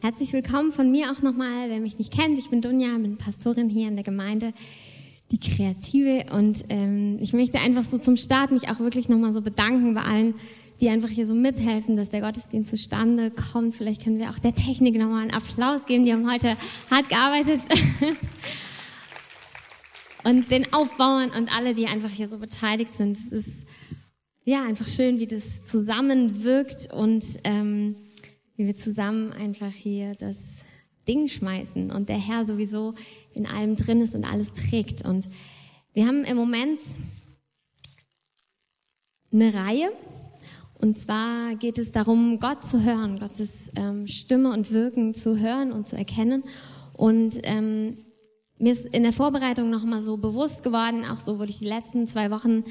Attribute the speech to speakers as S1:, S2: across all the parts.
S1: Herzlich willkommen von mir auch nochmal, wer mich nicht kennt. Ich bin Dunja, bin Pastorin hier in der Gemeinde, die Kreative. Und ähm, ich möchte einfach so zum Start mich auch wirklich nochmal so bedanken bei allen, die einfach hier so mithelfen, dass der Gottesdienst zustande kommt. Vielleicht können wir auch der Technik nochmal einen Applaus geben. Die haben heute hart gearbeitet. und den Aufbauern und alle, die einfach hier so beteiligt sind. Es ist ja einfach schön, wie das zusammenwirkt und ähm, wie wir zusammen einfach hier das Ding schmeißen und der Herr sowieso in allem drin ist und alles trägt. Und wir haben im Moment eine Reihe. Und zwar geht es darum, Gott zu hören, Gottes ähm, Stimme und Wirken zu hören und zu erkennen. Und ähm, mir ist in der Vorbereitung nochmal so bewusst geworden, auch so wurde ich die letzten zwei Wochen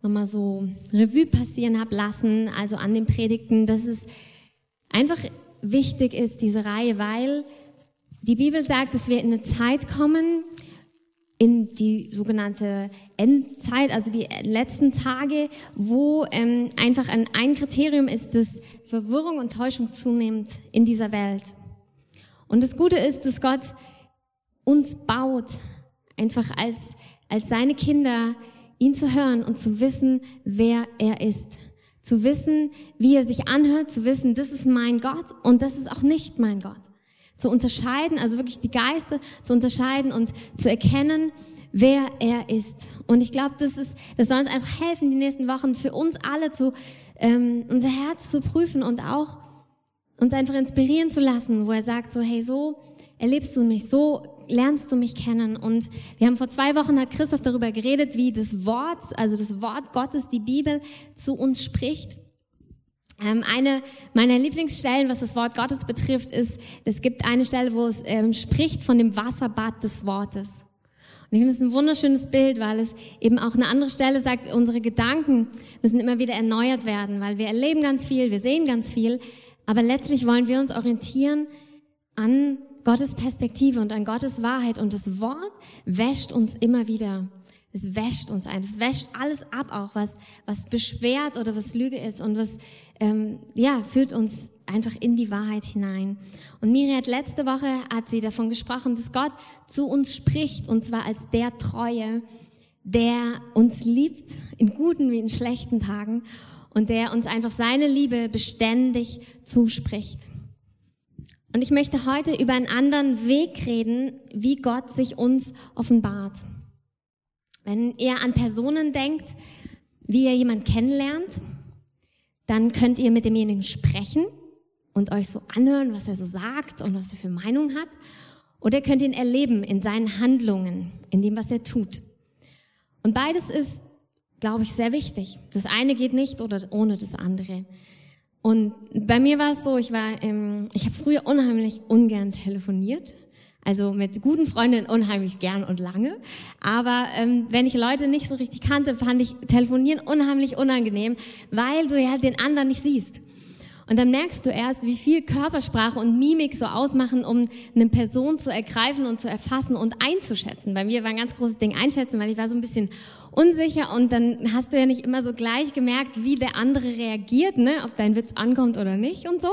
S1: nochmal so Revue passieren habe lassen, also an den Predigten, dass es einfach wichtig ist, diese Reihe, weil die Bibel sagt, dass wir in eine Zeit kommen, in die sogenannte Endzeit, also die letzten Tage, wo ähm, einfach ein, ein Kriterium ist, dass Verwirrung und Täuschung zunimmt in dieser Welt. Und das Gute ist, dass Gott uns baut, einfach als, als seine Kinder, ihn zu hören und zu wissen, wer er ist zu wissen, wie er sich anhört, zu wissen, das ist mein Gott und das ist auch nicht mein Gott. Zu unterscheiden, also wirklich die Geister zu unterscheiden und zu erkennen, wer er ist. Und ich glaube, das ist, das soll uns einfach helfen, die nächsten Wochen für uns alle zu, ähm, unser Herz zu prüfen und auch uns einfach inspirieren zu lassen, wo er sagt so, hey, so erlebst du mich, so lernst du mich kennen. Und wir haben vor zwei Wochen, hat Christoph darüber geredet, wie das Wort, also das Wort Gottes, die Bibel, zu uns spricht. Ähm, eine meiner Lieblingsstellen, was das Wort Gottes betrifft, ist, es gibt eine Stelle, wo es ähm, spricht von dem Wasserbad des Wortes. Und ich finde es ein wunderschönes Bild, weil es eben auch eine andere Stelle sagt, unsere Gedanken müssen immer wieder erneuert werden, weil wir erleben ganz viel, wir sehen ganz viel, aber letztlich wollen wir uns orientieren an Gottes Perspektive und an Gottes Wahrheit und das Wort wäscht uns immer wieder. Es wäscht uns ein. Es wäscht alles ab, auch was, was beschwert oder was Lüge ist und was, ähm, ja, führt uns einfach in die Wahrheit hinein. Und Miri hat letzte Woche, hat sie davon gesprochen, dass Gott zu uns spricht und zwar als der Treue, der uns liebt, in guten wie in schlechten Tagen und der uns einfach seine Liebe beständig zuspricht. Und ich möchte heute über einen anderen Weg reden, wie Gott sich uns offenbart. Wenn ihr an Personen denkt, wie ihr jemand kennenlernt, dann könnt ihr mit demjenigen sprechen und euch so anhören, was er so sagt und was er für Meinung hat. Oder könnt ihn erleben in seinen Handlungen, in dem, was er tut. Und beides ist, glaube ich, sehr wichtig. Das eine geht nicht oder ohne das andere. Und bei mir war es so, ich war, ähm, ich habe früher unheimlich ungern telefoniert. Also mit guten Freundinnen unheimlich gern und lange. Aber ähm, wenn ich Leute nicht so richtig kannte, fand ich Telefonieren unheimlich unangenehm, weil du ja den anderen nicht siehst. Und dann merkst du erst, wie viel Körpersprache und Mimik so ausmachen, um eine Person zu ergreifen und zu erfassen und einzuschätzen. Bei mir war ein ganz großes Ding einschätzen, weil ich war so ein bisschen unsicher und dann hast du ja nicht immer so gleich gemerkt, wie der andere reagiert, ne? ob dein Witz ankommt oder nicht und so.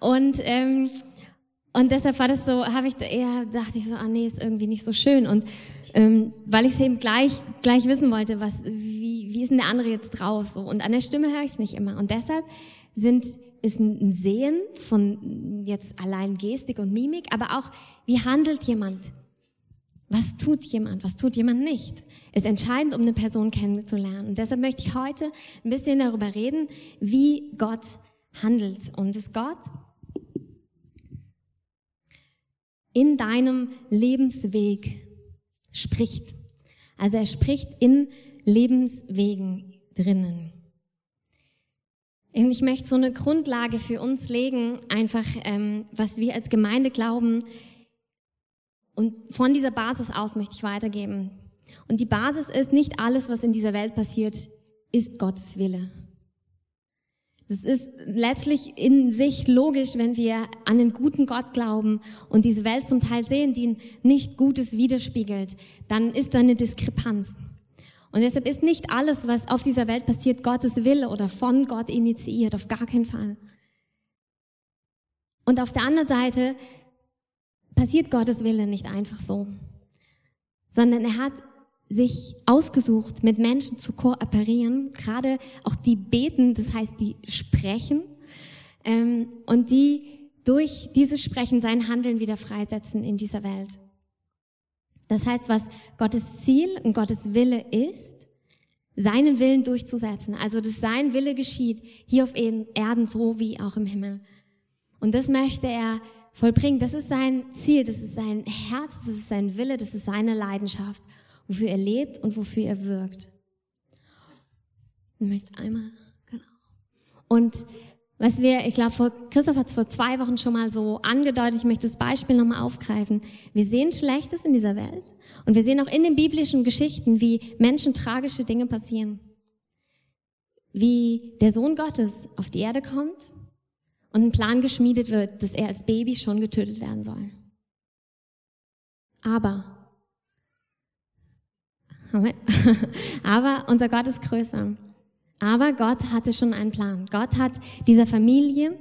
S1: Und ähm, und deshalb war das so, habe ich eher dachte ich so, ah nee, ist irgendwie nicht so schön und ähm, weil ich es eben gleich gleich wissen wollte, was wie wie ist denn der andere jetzt drauf so und an der Stimme höre ich es nicht immer und deshalb sind ist ein Sehen von jetzt allein Gestik und Mimik, aber auch, wie handelt jemand? Was tut jemand? Was tut jemand nicht? Ist entscheidend, um eine Person kennenzulernen. Und deshalb möchte ich heute ein bisschen darüber reden, wie Gott handelt. Und dass Gott in deinem Lebensweg spricht. Also er spricht in Lebenswegen drinnen. Und ich möchte so eine Grundlage für uns legen, einfach ähm, was wir als Gemeinde glauben. Und von dieser Basis aus möchte ich weitergeben. Und die Basis ist, nicht alles, was in dieser Welt passiert, ist Gottes Wille. Das ist letztlich in sich logisch, wenn wir an einen guten Gott glauben und diese Welt zum Teil sehen, die nicht Gutes widerspiegelt, dann ist da eine Diskrepanz. Und deshalb ist nicht alles, was auf dieser Welt passiert, Gottes Wille oder von Gott initiiert, auf gar keinen Fall. Und auf der anderen Seite passiert Gottes Wille nicht einfach so, sondern er hat sich ausgesucht, mit Menschen zu kooperieren, gerade auch die beten, das heißt, die sprechen ähm, und die durch dieses Sprechen sein Handeln wieder freisetzen in dieser Welt. Das heißt, was Gottes Ziel und Gottes Wille ist, seinen Willen durchzusetzen. Also, dass sein Wille geschieht, hier auf Erden so wie auch im Himmel. Und das möchte er vollbringen. Das ist sein Ziel, das ist sein Herz, das ist sein Wille, das ist seine Leidenschaft, wofür er lebt und wofür er wirkt. Ich möchte einmal, genau. Und was wir, ich glaube, Christoph hat es vor zwei Wochen schon mal so angedeutet, ich möchte das Beispiel nochmal aufgreifen. Wir sehen Schlechtes in dieser Welt und wir sehen auch in den biblischen Geschichten, wie Menschen tragische Dinge passieren. Wie der Sohn Gottes auf die Erde kommt und ein Plan geschmiedet wird, dass er als Baby schon getötet werden soll. Aber, aber unser Gott ist größer. Aber Gott hatte schon einen Plan. Gott hat dieser Familie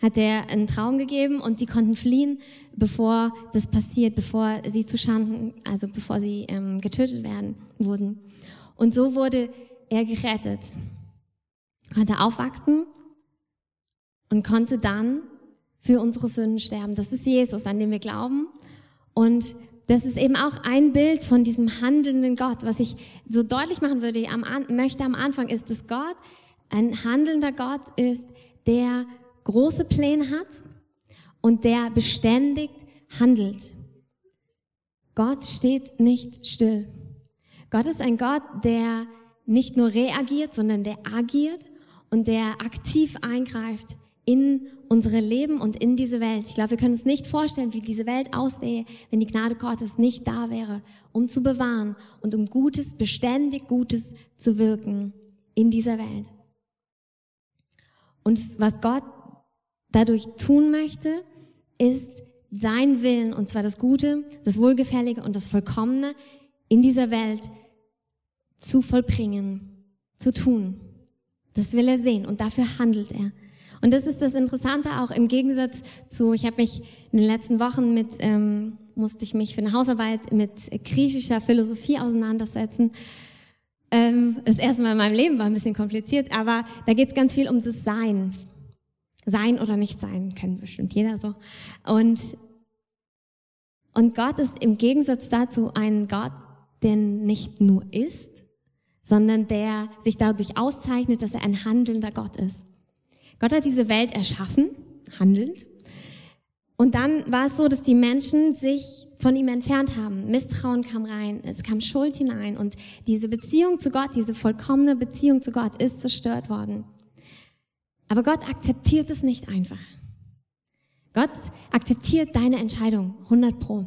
S1: hat er einen Traum gegeben und sie konnten fliehen, bevor das passiert, bevor sie zu Schanden, also bevor sie ähm, getötet werden wurden. Und so wurde er gerettet, konnte aufwachsen und konnte dann für unsere Sünden sterben. Das ist Jesus, an dem wir glauben. Und das ist eben auch ein Bild von diesem handelnden Gott. Was ich so deutlich machen würde, am, möchte am Anfang, ist, dass Gott ein handelnder Gott ist, der große Pläne hat und der beständig handelt. Gott steht nicht still. Gott ist ein Gott, der nicht nur reagiert, sondern der agiert und der aktiv eingreift in unsere Leben und in diese Welt. Ich glaube, wir können uns nicht vorstellen, wie diese Welt aussähe, wenn die Gnade Gottes nicht da wäre, um zu bewahren und um Gutes, beständig Gutes zu wirken in dieser Welt. Und was Gott dadurch tun möchte, ist sein Willen, und zwar das Gute, das Wohlgefällige und das Vollkommene in dieser Welt zu vollbringen, zu tun. Das will er sehen und dafür handelt er. Und das ist das Interessante auch im Gegensatz zu, ich habe mich in den letzten Wochen mit, ähm, musste ich mich für eine Hausarbeit mit griechischer Philosophie auseinandersetzen. Ähm, das erste Mal in meinem Leben war ein bisschen kompliziert, aber da geht es ganz viel um das Sein. Sein oder nicht sein, kennt bestimmt jeder so. Und, und Gott ist im Gegensatz dazu ein Gott, der nicht nur ist, sondern der sich dadurch auszeichnet, dass er ein handelnder Gott ist. Gott hat diese Welt erschaffen, handelnd. Und dann war es so, dass die Menschen sich von ihm entfernt haben. Misstrauen kam rein, es kam Schuld hinein und diese Beziehung zu Gott, diese vollkommene Beziehung zu Gott ist zerstört worden. Aber Gott akzeptiert es nicht einfach. Gott akzeptiert deine Entscheidung, 100 pro.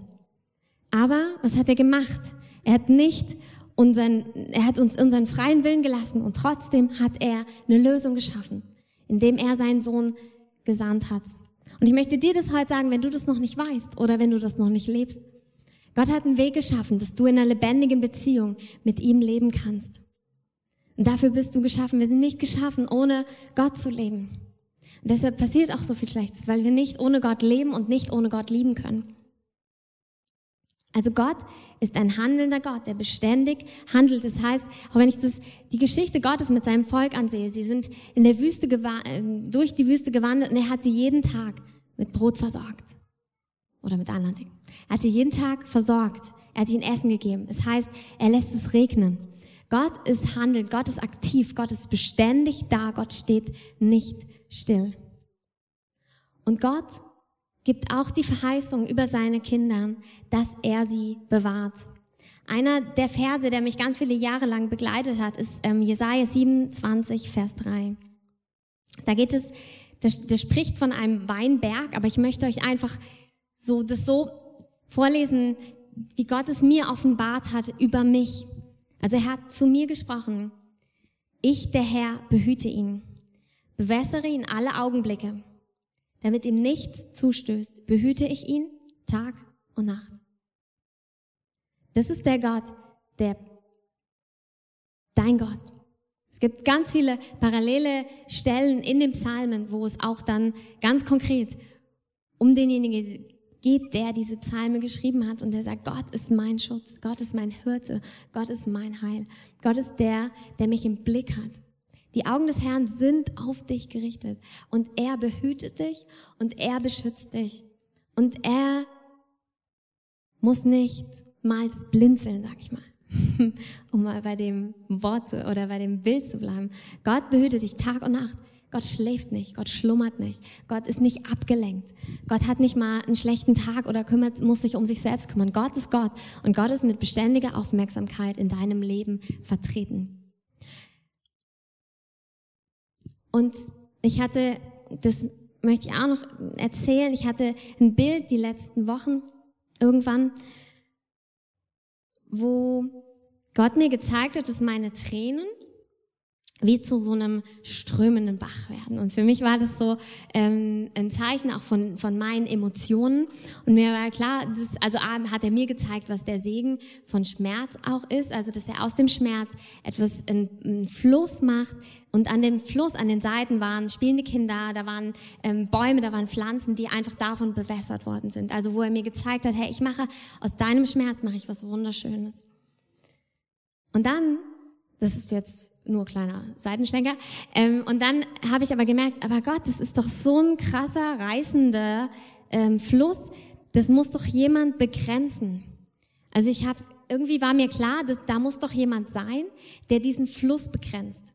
S1: Aber was hat er gemacht? Er hat nicht unseren, er hat uns unseren freien Willen gelassen und trotzdem hat er eine Lösung geschaffen indem er seinen Sohn gesandt hat. Und ich möchte dir das heute sagen, wenn du das noch nicht weißt oder wenn du das noch nicht lebst. Gott hat einen Weg geschaffen, dass du in einer lebendigen Beziehung mit ihm leben kannst. Und dafür bist du geschaffen. Wir sind nicht geschaffen, ohne Gott zu leben. Und deshalb passiert auch so viel Schlechtes, weil wir nicht ohne Gott leben und nicht ohne Gott lieben können. Also Gott ist ein handelnder Gott, der beständig handelt. Das heißt, auch wenn ich das, die Geschichte Gottes mit seinem Volk ansehe, sie sind in der Wüste äh, durch die Wüste gewandert und er hat sie jeden Tag mit Brot versorgt. Oder mit anderen Dingen. Er hat sie jeden Tag versorgt. Er hat ihnen Essen gegeben. Das heißt, er lässt es regnen. Gott ist handelnd, Gott ist aktiv, Gott ist beständig da, Gott steht nicht still. Und Gott gibt auch die Verheißung über seine Kinder, dass er sie bewahrt. Einer der Verse, der mich ganz viele Jahre lang begleitet hat, ist ähm, Jesaja 27, Vers 3. Da geht es, der, der spricht von einem Weinberg, aber ich möchte euch einfach so, das so vorlesen, wie Gott es mir offenbart hat über mich. Also er hat zu mir gesprochen. Ich, der Herr, behüte ihn, bewässere ihn alle Augenblicke damit ihm nichts zustößt, behüte ich ihn Tag und Nacht. Das ist der Gott, der dein Gott. Es gibt ganz viele parallele Stellen in den Psalmen, wo es auch dann ganz konkret um denjenigen geht, der diese Psalme geschrieben hat und der sagt, Gott ist mein Schutz, Gott ist mein Hirte, Gott ist mein Heil, Gott ist der, der mich im Blick hat. Die Augen des Herrn sind auf dich gerichtet und er behütet dich und er beschützt dich und er muss nicht mal blinzeln, sag ich mal, um mal bei dem Wort oder bei dem Bild zu bleiben. Gott behütet dich Tag und Nacht. Gott schläft nicht, Gott schlummert nicht, Gott ist nicht abgelenkt. Gott hat nicht mal einen schlechten Tag oder kümmert, muss sich um sich selbst kümmern. Gott ist Gott und Gott ist mit beständiger Aufmerksamkeit in deinem Leben vertreten. Und ich hatte, das möchte ich auch noch erzählen, ich hatte ein Bild die letzten Wochen irgendwann, wo Gott mir gezeigt hat, dass meine Tränen wie zu so einem strömenden Bach werden. Und für mich war das so ähm, ein Zeichen auch von, von meinen Emotionen. Und mir war klar, das, also A, hat er mir gezeigt, was der Segen von Schmerz auch ist, also dass er aus dem Schmerz etwas, einen Fluss macht. Und an dem Fluss, an den Seiten waren spielende Kinder, da waren ähm, Bäume, da waren Pflanzen, die einfach davon bewässert worden sind. Also wo er mir gezeigt hat, hey, ich mache aus deinem Schmerz mache ich was Wunderschönes. Und dann, das ist jetzt nur kleiner Seitenschlenker. Ähm, und dann habe ich aber gemerkt, aber Gott, das ist doch so ein krasser, reißender ähm, Fluss. Das muss doch jemand begrenzen. Also ich habe irgendwie war mir klar, dass, da muss doch jemand sein, der diesen Fluss begrenzt.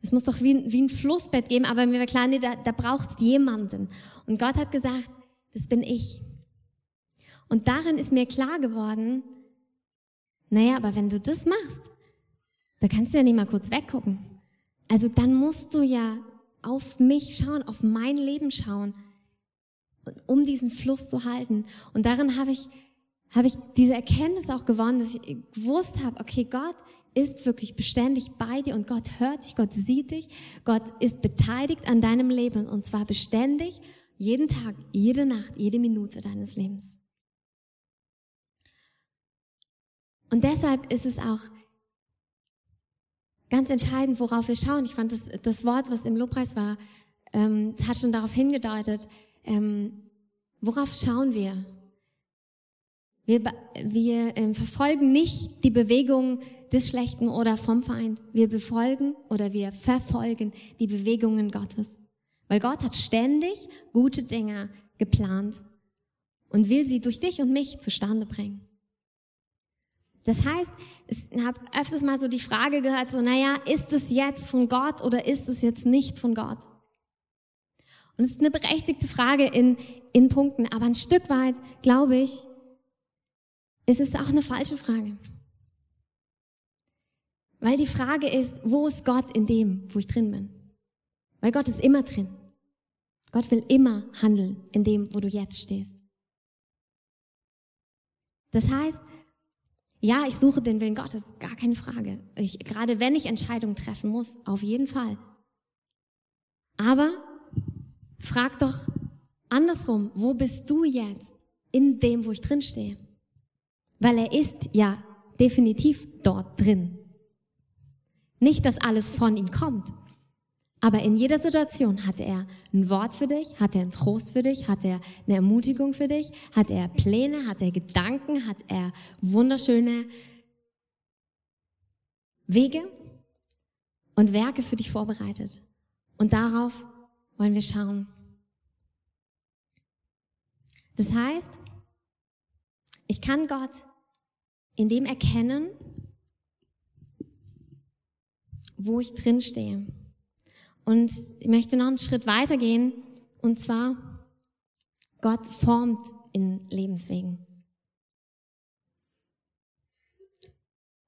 S1: Es muss doch wie, wie ein Flussbett geben, aber mir war klar, nee, da, da braucht jemanden. Und Gott hat gesagt, das bin ich. Und darin ist mir klar geworden, naja, aber wenn du das machst, da kannst du ja nicht mal kurz weggucken. Also dann musst du ja auf mich schauen, auf mein Leben schauen, um diesen Fluss zu halten. Und darin habe ich, habe ich diese Erkenntnis auch gewonnen, dass ich gewusst habe, okay, Gott ist wirklich beständig bei dir und Gott hört dich, Gott sieht dich, Gott ist beteiligt an deinem Leben und zwar beständig, jeden Tag, jede Nacht, jede Minute deines Lebens. Und deshalb ist es auch ganz entscheidend, worauf wir schauen. Ich fand das, das Wort, was im Lobpreis war, ähm, hat schon darauf hingedeutet, ähm, worauf schauen wir? Wir, wir ähm, verfolgen nicht die Bewegung des Schlechten oder vom Feind. Wir befolgen oder wir verfolgen die Bewegungen Gottes. Weil Gott hat ständig gute Dinge geplant und will sie durch dich und mich zustande bringen. Das heißt, ich habe öfters mal so die Frage gehört, so, naja, ist es jetzt von Gott oder ist es jetzt nicht von Gott? Und es ist eine berechtigte Frage in, in Punkten, aber ein Stück weit, glaube ich, ist es auch eine falsche Frage. Weil die Frage ist, wo ist Gott in dem, wo ich drin bin? Weil Gott ist immer drin. Gott will immer handeln in dem, wo du jetzt stehst. Das heißt, ja, ich suche den Willen Gottes, gar keine Frage. Ich, gerade wenn ich Entscheidungen treffen muss, auf jeden Fall. Aber frag doch andersrum, wo bist du jetzt in dem, wo ich drin stehe? Weil er ist ja definitiv dort drin. Nicht, dass alles von ihm kommt, aber in jeder Situation hat er ein Wort für dich, hat er einen Trost für dich, hat er eine Ermutigung für dich, hat er Pläne, hat er Gedanken, hat er wunderschöne Wege und Werke für dich vorbereitet. Und darauf wollen wir schauen. Das heißt, ich kann Gott in dem erkennen, wo ich drin stehe. Und ich möchte noch einen Schritt weiter gehen, und zwar, Gott formt in Lebenswegen.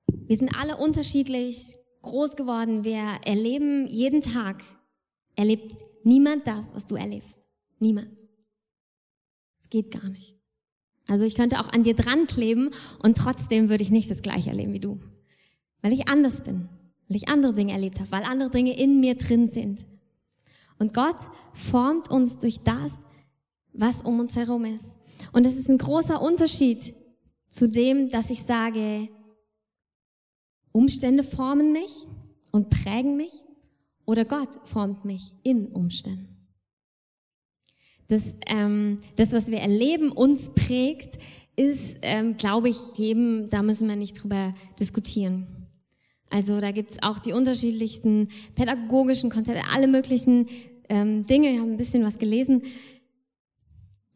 S1: Wir sind alle unterschiedlich groß geworden. Wir erleben jeden Tag, erlebt niemand das, was du erlebst. Niemand. Es geht gar nicht. Also ich könnte auch an dir dran kleben und trotzdem würde ich nicht das gleiche erleben wie du. Weil ich anders bin weil ich andere Dinge erlebt habe, weil andere Dinge in mir drin sind. Und Gott formt uns durch das, was um uns herum ist. Und es ist ein großer Unterschied zu dem, dass ich sage, Umstände formen mich und prägen mich oder Gott formt mich in Umständen. dass ähm, das, was wir erleben, uns prägt, ist, ähm, glaube ich, jedem, da müssen wir nicht drüber diskutieren. Also da gibt's auch die unterschiedlichsten pädagogischen Konzepte, alle möglichen ähm, Dinge. Ich habe ein bisschen was gelesen,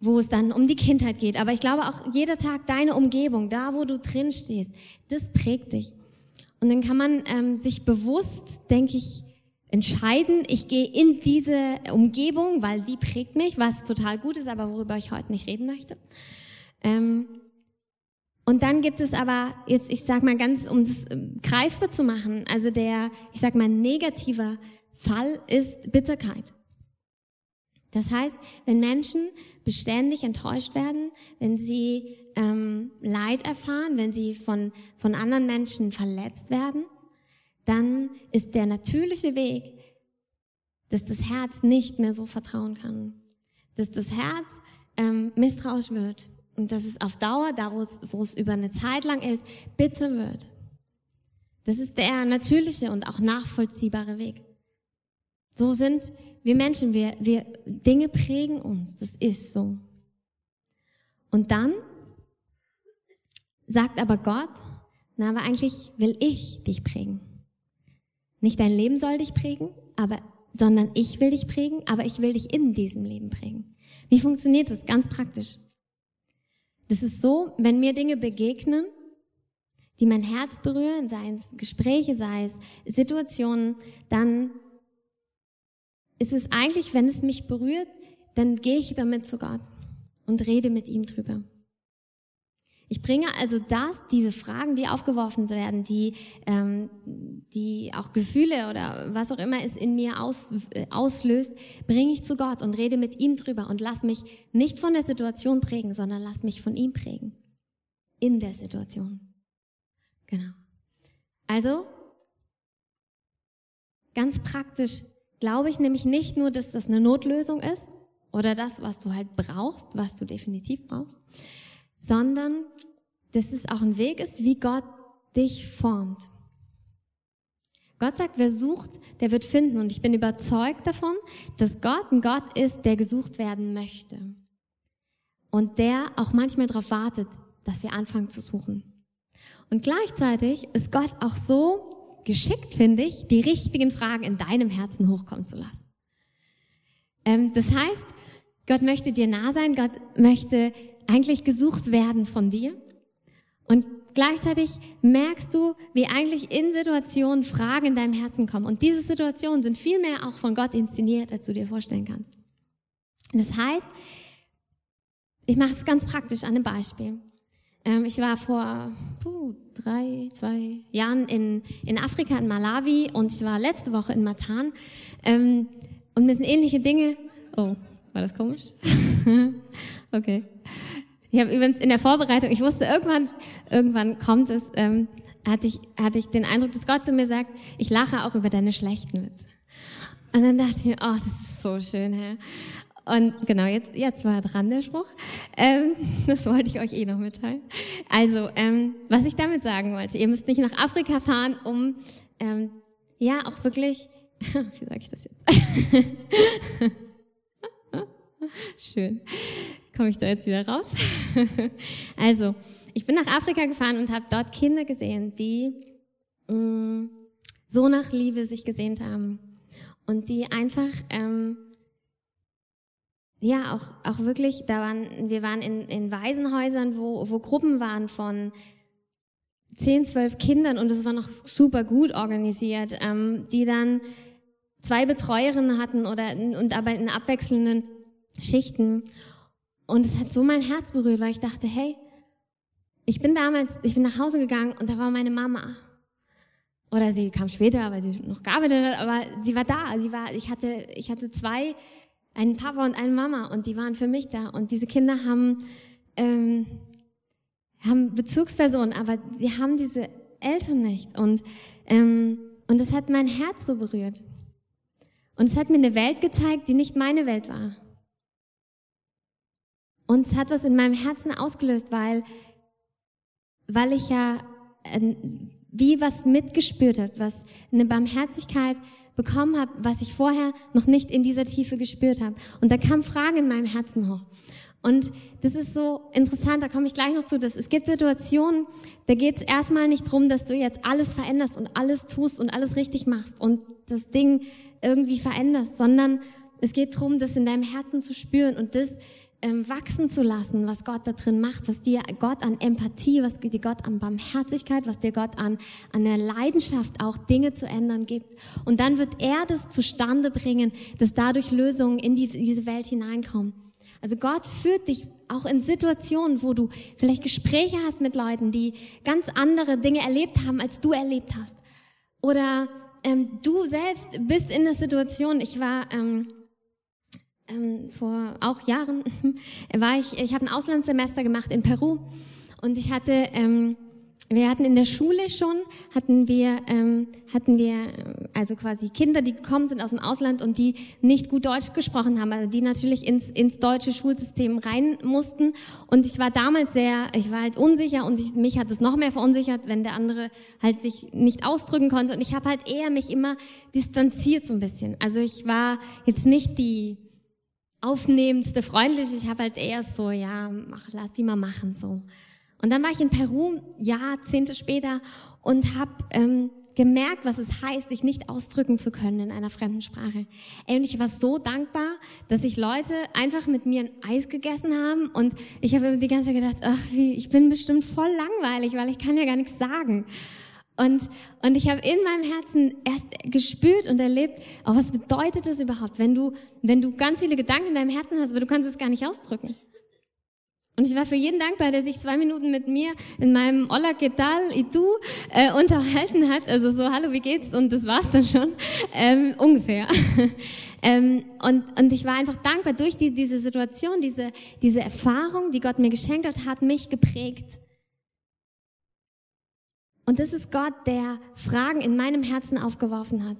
S1: wo es dann um die Kindheit geht. Aber ich glaube auch jeder Tag deine Umgebung, da wo du drin stehst, das prägt dich. Und dann kann man ähm, sich bewusst, denke ich, entscheiden, ich gehe in diese Umgebung, weil die prägt mich, was total gut ist, aber worüber ich heute nicht reden möchte. Ähm, und dann gibt es aber jetzt, ich sag mal ganz, um es ähm, greifbar zu machen, also der, ich sag mal, negativer Fall ist Bitterkeit. Das heißt, wenn Menschen beständig enttäuscht werden, wenn sie ähm, Leid erfahren, wenn sie von, von anderen Menschen verletzt werden, dann ist der natürliche Weg, dass das Herz nicht mehr so vertrauen kann, dass das Herz ähm, misstrauisch wird und dass es auf Dauer, da wo es, über eine Zeit lang ist, bitter wird. Das ist der natürliche und auch nachvollziehbare Weg. So sind wir Menschen, wir, wir Dinge prägen uns, das ist so. Und dann sagt aber Gott, na, aber eigentlich will ich dich prägen. Nicht dein Leben soll dich prägen, aber, sondern ich will dich prägen, aber ich will dich in diesem Leben prägen. Wie funktioniert das? Ganz praktisch. Das ist so, wenn mir Dinge begegnen, die mein Herz berühren, sei es Gespräche, sei es Situationen, dann ist es eigentlich, wenn es mich berührt, dann gehe ich damit zu Gott und rede mit ihm drüber. Ich bringe also das, diese Fragen, die aufgeworfen werden, die, ähm, die auch Gefühle oder was auch immer es in mir aus, äh, auslöst, bringe ich zu Gott und rede mit ihm drüber und lass mich nicht von der Situation prägen, sondern lass mich von ihm prägen. In der Situation. Genau. Also, ganz praktisch glaube ich nämlich nicht nur, dass das eine Notlösung ist oder das, was du halt brauchst, was du definitiv brauchst, sondern dass es auch ein Weg ist, wie Gott dich formt. Gott sagt, wer sucht, der wird finden. Und ich bin überzeugt davon, dass Gott ein Gott ist, der gesucht werden möchte. Und der auch manchmal darauf wartet, dass wir anfangen zu suchen. Und gleichzeitig ist Gott auch so geschickt, finde ich, die richtigen Fragen in deinem Herzen hochkommen zu lassen. Ähm, das heißt, Gott möchte dir nah sein, Gott möchte eigentlich gesucht werden von dir. Und gleichzeitig merkst du, wie eigentlich in Situationen Fragen in deinem Herzen kommen. Und diese Situationen sind viel mehr auch von Gott inszeniert, als du dir vorstellen kannst. Das heißt, ich mache es ganz praktisch an einem Beispiel. Ähm, ich war vor puh, drei, zwei Jahren in, in Afrika, in Malawi, und ich war letzte Woche in Matan. Ähm, und mir sind ähnliche Dinge. Oh, war das komisch? okay. Ich habe übrigens in der Vorbereitung, ich wusste, irgendwann, irgendwann kommt es, ähm, hatte, ich, hatte ich den Eindruck, dass Gott zu mir sagt, ich lache auch über deine schlechten Witze. Und dann dachte ich mir, oh, das ist so schön, Herr. Und genau, jetzt, jetzt war dran der Spruch. Ähm, das wollte ich euch eh noch mitteilen. Also, ähm, was ich damit sagen wollte, ihr müsst nicht nach Afrika fahren, um ähm, ja auch wirklich, wie sage ich das jetzt? Schön. Komme ich da jetzt wieder raus? also, ich bin nach Afrika gefahren und habe dort Kinder gesehen, die mh, mm, so nach Liebe sich gesehnt haben und die einfach ähm, ja auch auch wirklich da waren wir waren in, in Waisenhäusern wo wo Gruppen waren von zehn zwölf Kindern und es war noch super gut organisiert ähm, die dann zwei Betreuerinnen hatten oder und aber in abwechselnden Schichten. Und es hat so mein Herz berührt, weil ich dachte, hey, ich bin damals, ich bin nach Hause gegangen und da war meine Mama. Oder sie kam später, weil sie noch gearbeitet hat, aber sie war da. Sie war, ich hatte, ich hatte zwei, einen Papa und eine Mama und die waren für mich da. Und diese Kinder haben, ähm, haben Bezugspersonen, aber sie haben diese Eltern nicht. Und, ähm, und es hat mein Herz so berührt. Und es hat mir eine Welt gezeigt, die nicht meine Welt war. Und es hat was in meinem Herzen ausgelöst, weil, weil ich ja, wie was mitgespürt hat, was eine Barmherzigkeit bekommen habe, was ich vorher noch nicht in dieser Tiefe gespürt habe. Und da kamen Fragen in meinem Herzen hoch. Und das ist so interessant, da komme ich gleich noch zu. Dass es gibt Situationen, da geht es erstmal nicht drum, dass du jetzt alles veränderst und alles tust und alles richtig machst und das Ding irgendwie veränderst, sondern es geht drum, das in deinem Herzen zu spüren und das ähm, wachsen zu lassen, was Gott da drin macht, was dir Gott an Empathie, was dir Gott an Barmherzigkeit, was dir Gott an, an der Leidenschaft auch Dinge zu ändern gibt. Und dann wird er das zustande bringen, dass dadurch Lösungen in die, diese Welt hineinkommen. Also Gott führt dich auch in Situationen, wo du vielleicht Gespräche hast mit Leuten, die ganz andere Dinge erlebt haben, als du erlebt hast. Oder ähm, du selbst bist in der Situation, ich war ähm, ähm, vor auch Jahren, war ich, ich habe ein Auslandssemester gemacht in Peru und ich hatte, ähm, wir hatten in der Schule schon, hatten wir, ähm, hatten wir also quasi Kinder, die gekommen sind aus dem Ausland und die nicht gut Deutsch gesprochen haben, also die natürlich ins, ins deutsche Schulsystem rein mussten. Und ich war damals sehr, ich war halt unsicher und ich, mich hat es noch mehr verunsichert, wenn der andere halt sich nicht ausdrücken konnte. Und ich habe halt eher mich immer distanziert so ein bisschen. Also ich war jetzt nicht die aufnehmendste, freundliche. Ich habe halt eher so, ja, mach, lass die mal machen so. Und dann war ich in Peru, Jahrzehnte später, und habe ähm, gemerkt, was es heißt, sich nicht ausdrücken zu können in einer fremden Sprache. Ey, und ich war so dankbar, dass sich Leute einfach mit mir ein Eis gegessen haben und ich habe die ganze Zeit gedacht, ach, wie, ich bin bestimmt voll langweilig, weil ich kann ja gar nichts sagen. Und, und ich habe in meinem Herzen erst gespürt und erlebt, oh, was bedeutet das überhaupt, wenn du, wenn du ganz viele Gedanken in deinem Herzen hast, aber du kannst es gar nicht ausdrücken. Und ich war für jeden dankbar, der sich zwei Minuten mit mir in meinem Hola, ¿qué tal? Y tú? Äh, unterhalten hat. Also so, hallo, wie geht's? Und das war's dann schon. Ähm, ungefähr. ähm, und, und ich war einfach dankbar durch die, diese Situation, diese, diese Erfahrung, die Gott mir geschenkt hat, hat mich geprägt. Und das ist Gott, der Fragen in meinem Herzen aufgeworfen hat.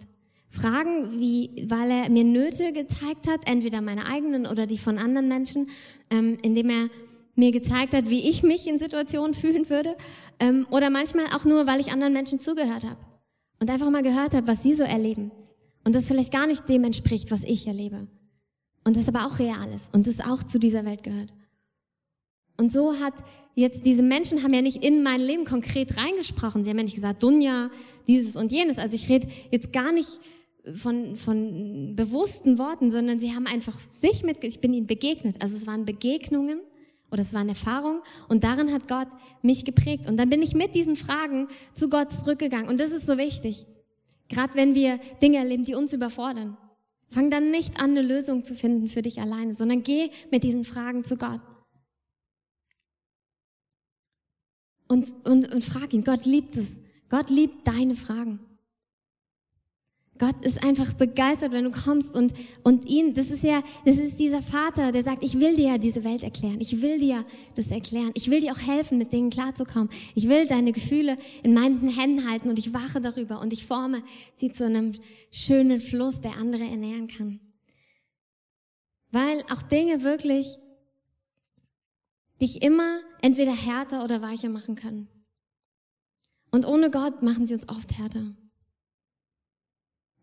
S1: Fragen, wie, weil er mir Nöte gezeigt hat, entweder meine eigenen oder die von anderen Menschen, ähm, indem er mir gezeigt hat, wie ich mich in Situationen fühlen würde, ähm, oder manchmal auch nur, weil ich anderen Menschen zugehört habe und einfach mal gehört habe, was sie so erleben und das vielleicht gar nicht dem entspricht, was ich erlebe und das aber auch real ist und das auch zu dieser Welt gehört. Und so hat jetzt diese Menschen haben ja nicht in mein Leben konkret reingesprochen. Sie haben ja nicht gesagt, Dunja, dieses und jenes. Also ich rede jetzt gar nicht von, von bewussten Worten, sondern sie haben einfach sich mit, ich bin ihnen begegnet. Also es waren Begegnungen oder es waren Erfahrungen und darin hat Gott mich geprägt. Und dann bin ich mit diesen Fragen zu Gott zurückgegangen. Und das ist so wichtig. Gerade wenn wir Dinge erleben, die uns überfordern. Fang dann nicht an, eine Lösung zu finden für dich alleine, sondern geh mit diesen Fragen zu Gott. Und, und, und frag ihn. Gott liebt es. Gott liebt deine Fragen. Gott ist einfach begeistert, wenn du kommst und, und ihn, das ist ja, das ist dieser Vater, der sagt, ich will dir ja diese Welt erklären. Ich will dir das erklären. Ich will dir auch helfen, mit Dingen klarzukommen. Ich will deine Gefühle in meinen Händen halten und ich wache darüber und ich forme sie zu einem schönen Fluss, der andere ernähren kann. Weil auch Dinge wirklich dich immer entweder härter oder weicher machen können. Und ohne Gott machen sie uns oft härter.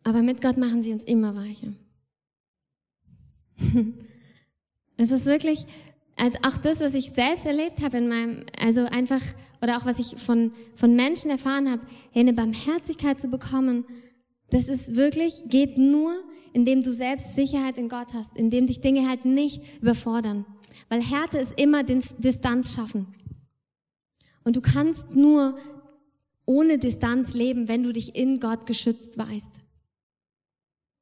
S1: Aber mit Gott machen sie uns immer weicher. Es ist wirklich, also auch das, was ich selbst erlebt habe in meinem, also einfach, oder auch was ich von, von Menschen erfahren habe, eine Barmherzigkeit zu bekommen, das ist wirklich, geht nur, indem du selbst Sicherheit in Gott hast, indem dich Dinge halt nicht überfordern. Weil Härte ist immer Distanz schaffen. Und du kannst nur ohne Distanz leben, wenn du dich in Gott geschützt weißt.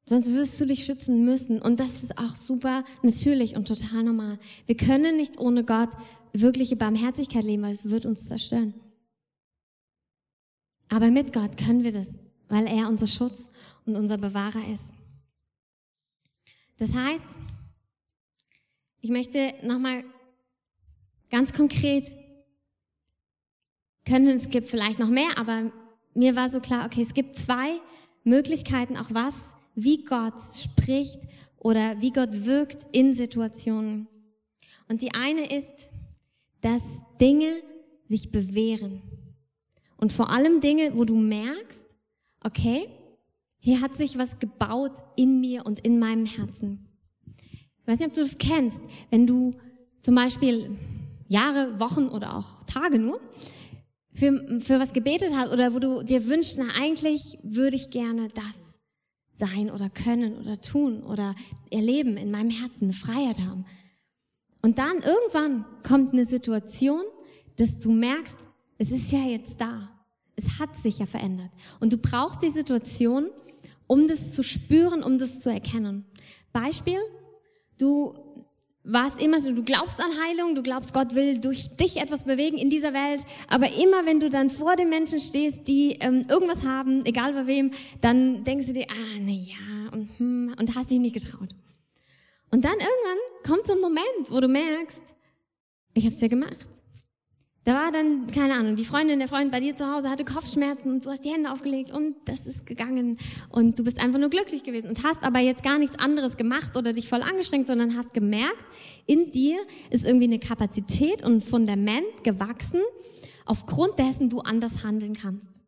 S1: Sonst wirst du dich schützen müssen. Und das ist auch super natürlich und total normal. Wir können nicht ohne Gott wirkliche Barmherzigkeit leben, weil es wird uns zerstören. Aber mit Gott können wir das, weil er unser Schutz und unser Bewahrer ist. Das heißt, ich möchte nochmal ganz konkret können, es gibt vielleicht noch mehr, aber mir war so klar, okay, es gibt zwei Möglichkeiten, auch was, wie Gott spricht oder wie Gott wirkt in Situationen. Und die eine ist, dass Dinge sich bewähren Und vor allem Dinge, wo du merkst, okay, hier hat sich was gebaut in mir und in meinem Herzen. Ich weiß nicht, ob du das kennst, wenn du zum Beispiel Jahre, Wochen oder auch Tage nur für, für was gebetet hast oder wo du dir wünschst, na eigentlich würde ich gerne das sein oder können oder tun oder erleben in meinem Herzen, eine Freiheit haben. Und dann irgendwann kommt eine Situation, dass du merkst, es ist ja jetzt da. Es hat sich ja verändert. Und du brauchst die Situation, um das zu spüren, um das zu erkennen. Beispiel, du warst immer so, du glaubst an Heilung, du glaubst, Gott will durch dich etwas bewegen in dieser Welt, aber immer wenn du dann vor den Menschen stehst, die ähm, irgendwas haben, egal bei wem, dann denkst du dir, ah, na ja, und, hm, und hast dich nicht getraut. Und dann irgendwann kommt so ein Moment, wo du merkst, ich hab's dir gemacht. Da war dann, keine Ahnung, die Freundin, der Freund bei dir zu Hause hatte Kopfschmerzen und du hast die Hände aufgelegt und das ist gegangen und du bist einfach nur glücklich gewesen und hast aber jetzt gar nichts anderes gemacht oder dich voll angestrengt, sondern hast gemerkt, in dir ist irgendwie eine Kapazität und ein Fundament gewachsen, aufgrund dessen du anders handeln kannst.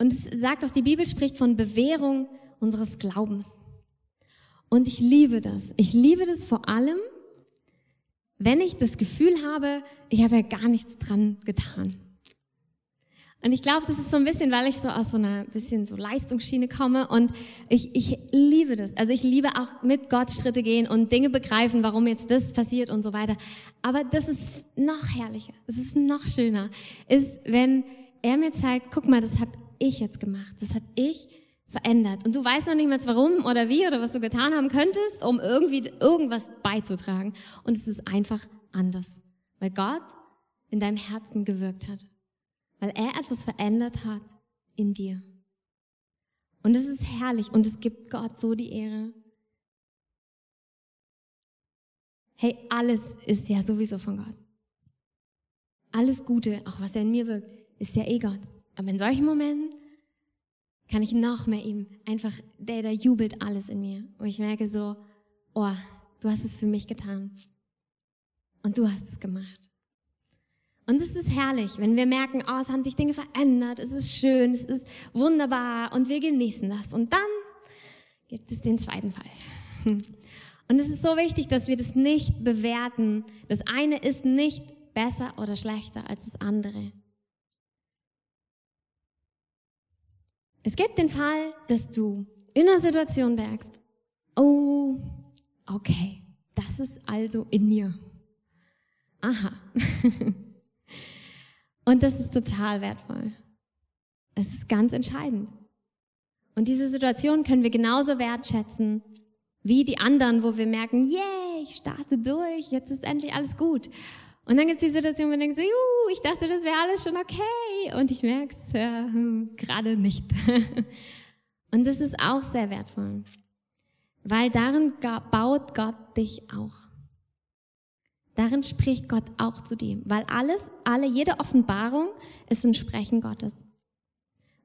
S1: Und es sagt auch, die Bibel spricht von Bewährung unseres Glaubens. Und ich liebe das. Ich liebe das vor allem, wenn ich das Gefühl habe, ich habe ja gar nichts dran getan. Und ich glaube, das ist so ein bisschen, weil ich so aus so einer bisschen so Leistungsschiene komme und ich, ich liebe das. Also ich liebe auch mit Gott Schritte gehen und Dinge begreifen, warum jetzt das passiert und so weiter. Aber das ist noch herrlicher, das ist noch schöner, ist, wenn er mir zeigt, guck mal, das habe ich jetzt gemacht, das habe ich verändert. Und du weißt noch nicht mehr warum oder wie oder was du getan haben könntest, um irgendwie irgendwas beizutragen. Und es ist einfach anders, weil Gott in deinem Herzen gewirkt hat, weil er etwas verändert hat in dir. Und es ist herrlich und es gibt Gott so die Ehre. Hey, alles ist ja sowieso von Gott. Alles Gute, auch was er in mir wirkt, ist ja eh Gott. Aber in solchen Momenten kann ich noch mehr ihm einfach, der, der jubelt alles in mir. Und ich merke so, oh, du hast es für mich getan. Und du hast es gemacht. Und es ist herrlich, wenn wir merken, oh, es haben sich Dinge verändert, es ist schön, es ist wunderbar und wir genießen das. Und dann gibt es den zweiten Fall. Und es ist so wichtig, dass wir das nicht bewerten. Das eine ist nicht besser oder schlechter als das andere. Es gibt den Fall, dass du in einer Situation merkst, oh, okay, das ist also in mir. Aha. Und das ist total wertvoll. Es ist ganz entscheidend. Und diese Situation können wir genauso wertschätzen wie die anderen, wo wir merken, yay, ich starte durch, jetzt ist endlich alles gut. Und dann gibt es die Situation, wo man denkt, juhu, ich dachte, das wäre alles schon okay. Und ich merke es äh, gerade nicht. Und das ist auch sehr wertvoll. Weil darin baut Gott dich auch. Darin spricht Gott auch zu dir. Weil alles, alle, jede Offenbarung ist ein Sprechen Gottes.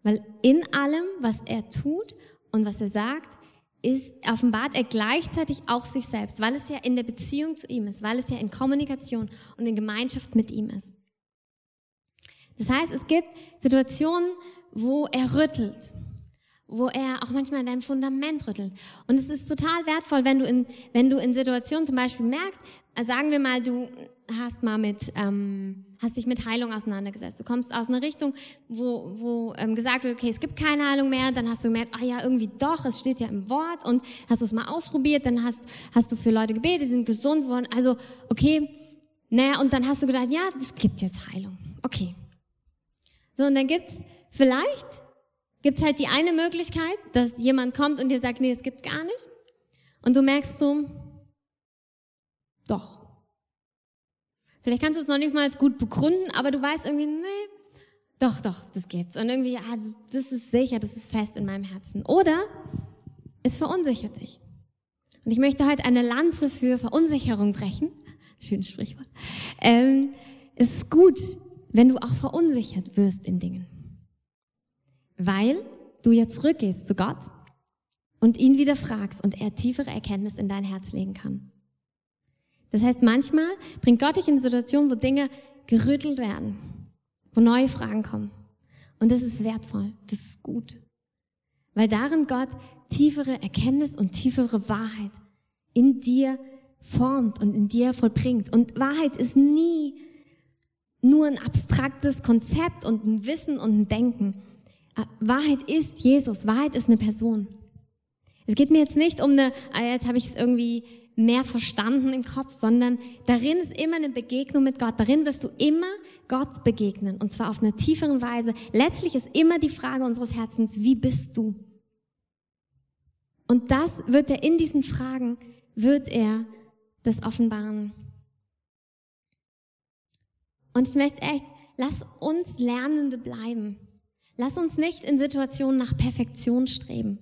S1: Weil in allem, was er tut und was er sagt, ist, offenbart er gleichzeitig auch sich selbst, weil es ja in der Beziehung zu ihm ist, weil es ja in Kommunikation und in Gemeinschaft mit ihm ist. Das heißt, es gibt Situationen, wo er rüttelt, wo er auch manchmal in deinem Fundament rüttelt. Und es ist total wertvoll, wenn du in, wenn du in Situationen zum Beispiel merkst, sagen wir mal, du hast mal mit, ähm, hast dich mit Heilung auseinandergesetzt. Du kommst aus einer Richtung, wo, wo ähm, gesagt wird, okay, es gibt keine Heilung mehr. Dann hast du gemerkt, ah ja, irgendwie doch, es steht ja im Wort. Und hast du es mal ausprobiert. Dann hast, hast du für Leute gebetet, die sind gesund worden. Also, okay, naja, und dann hast du gedacht, ja, es gibt jetzt Heilung. Okay. So, und dann gibt's vielleicht gibt's halt die eine Möglichkeit, dass jemand kommt und dir sagt, nee, es gibt's gar nicht. Und du merkst so, doch. Vielleicht kannst du es noch nicht mal gut begründen, aber du weißt irgendwie, nee, doch, doch, das gibt's. Und irgendwie, ja, das ist sicher, das ist fest in meinem Herzen. Oder es verunsichert dich. Und ich möchte heute eine Lanze für Verunsicherung brechen. Schönes Sprichwort. Ähm, es ist gut, wenn du auch verunsichert wirst in Dingen. Weil du jetzt zurückgehst zu Gott und ihn wieder fragst und er tiefere Erkenntnis in dein Herz legen kann. Das heißt, manchmal bringt Gott dich in eine Situation, wo Dinge gerüttelt werden, wo neue Fragen kommen. Und das ist wertvoll, das ist gut. Weil darin Gott tiefere Erkenntnis und tiefere Wahrheit in dir formt und in dir vollbringt. Und Wahrheit ist nie nur ein abstraktes Konzept und ein Wissen und ein Denken. Wahrheit ist Jesus, Wahrheit ist eine Person. Es geht mir jetzt nicht um eine, ah, jetzt habe ich es irgendwie mehr verstanden im Kopf, sondern darin ist immer eine Begegnung mit Gott. Darin wirst du immer Gott begegnen und zwar auf einer tieferen Weise. Letztlich ist immer die Frage unseres Herzens, wie bist du? Und das wird er in diesen Fragen, wird er das offenbaren. Und ich möchte echt, lass uns Lernende bleiben. Lass uns nicht in Situationen nach Perfektion streben.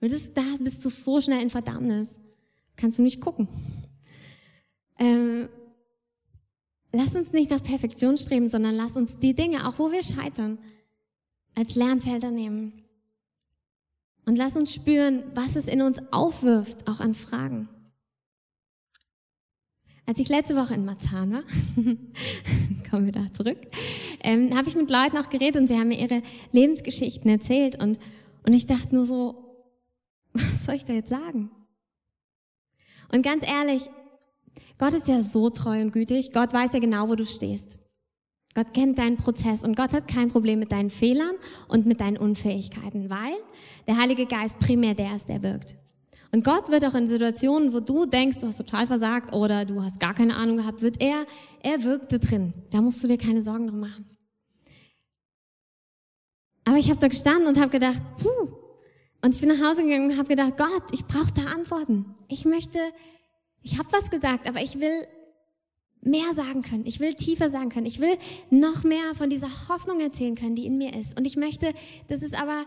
S1: Weil das, da bist du so schnell in Verdammnis. Kannst du nicht gucken. Ähm, lass uns nicht nach Perfektion streben, sondern lass uns die Dinge, auch wo wir scheitern, als Lernfelder nehmen. Und lass uns spüren, was es in uns aufwirft, auch an Fragen. Als ich letzte Woche in Marzahn war, kommen wir da zurück, ähm, habe ich mit Leuten auch geredet und sie haben mir ihre Lebensgeschichten erzählt und, und ich dachte nur so, was soll ich da jetzt sagen? Und ganz ehrlich, Gott ist ja so treu und gütig. Gott weiß ja genau, wo du stehst. Gott kennt deinen Prozess und Gott hat kein Problem mit deinen Fehlern und mit deinen Unfähigkeiten, weil der Heilige Geist primär der ist, der wirkt. Und Gott wird auch in Situationen, wo du denkst, du hast total versagt oder du hast gar keine Ahnung gehabt, wird er, er wirkt da drin. Da musst du dir keine Sorgen drum machen. Aber ich habe da gestanden und habe gedacht, puh. Und ich bin nach Hause gegangen und habe gedacht, Gott, ich brauche da Antworten. Ich möchte, ich habe was gesagt, aber ich will mehr sagen können. Ich will tiefer sagen können. Ich will noch mehr von dieser Hoffnung erzählen können, die in mir ist. Und ich möchte, dass es aber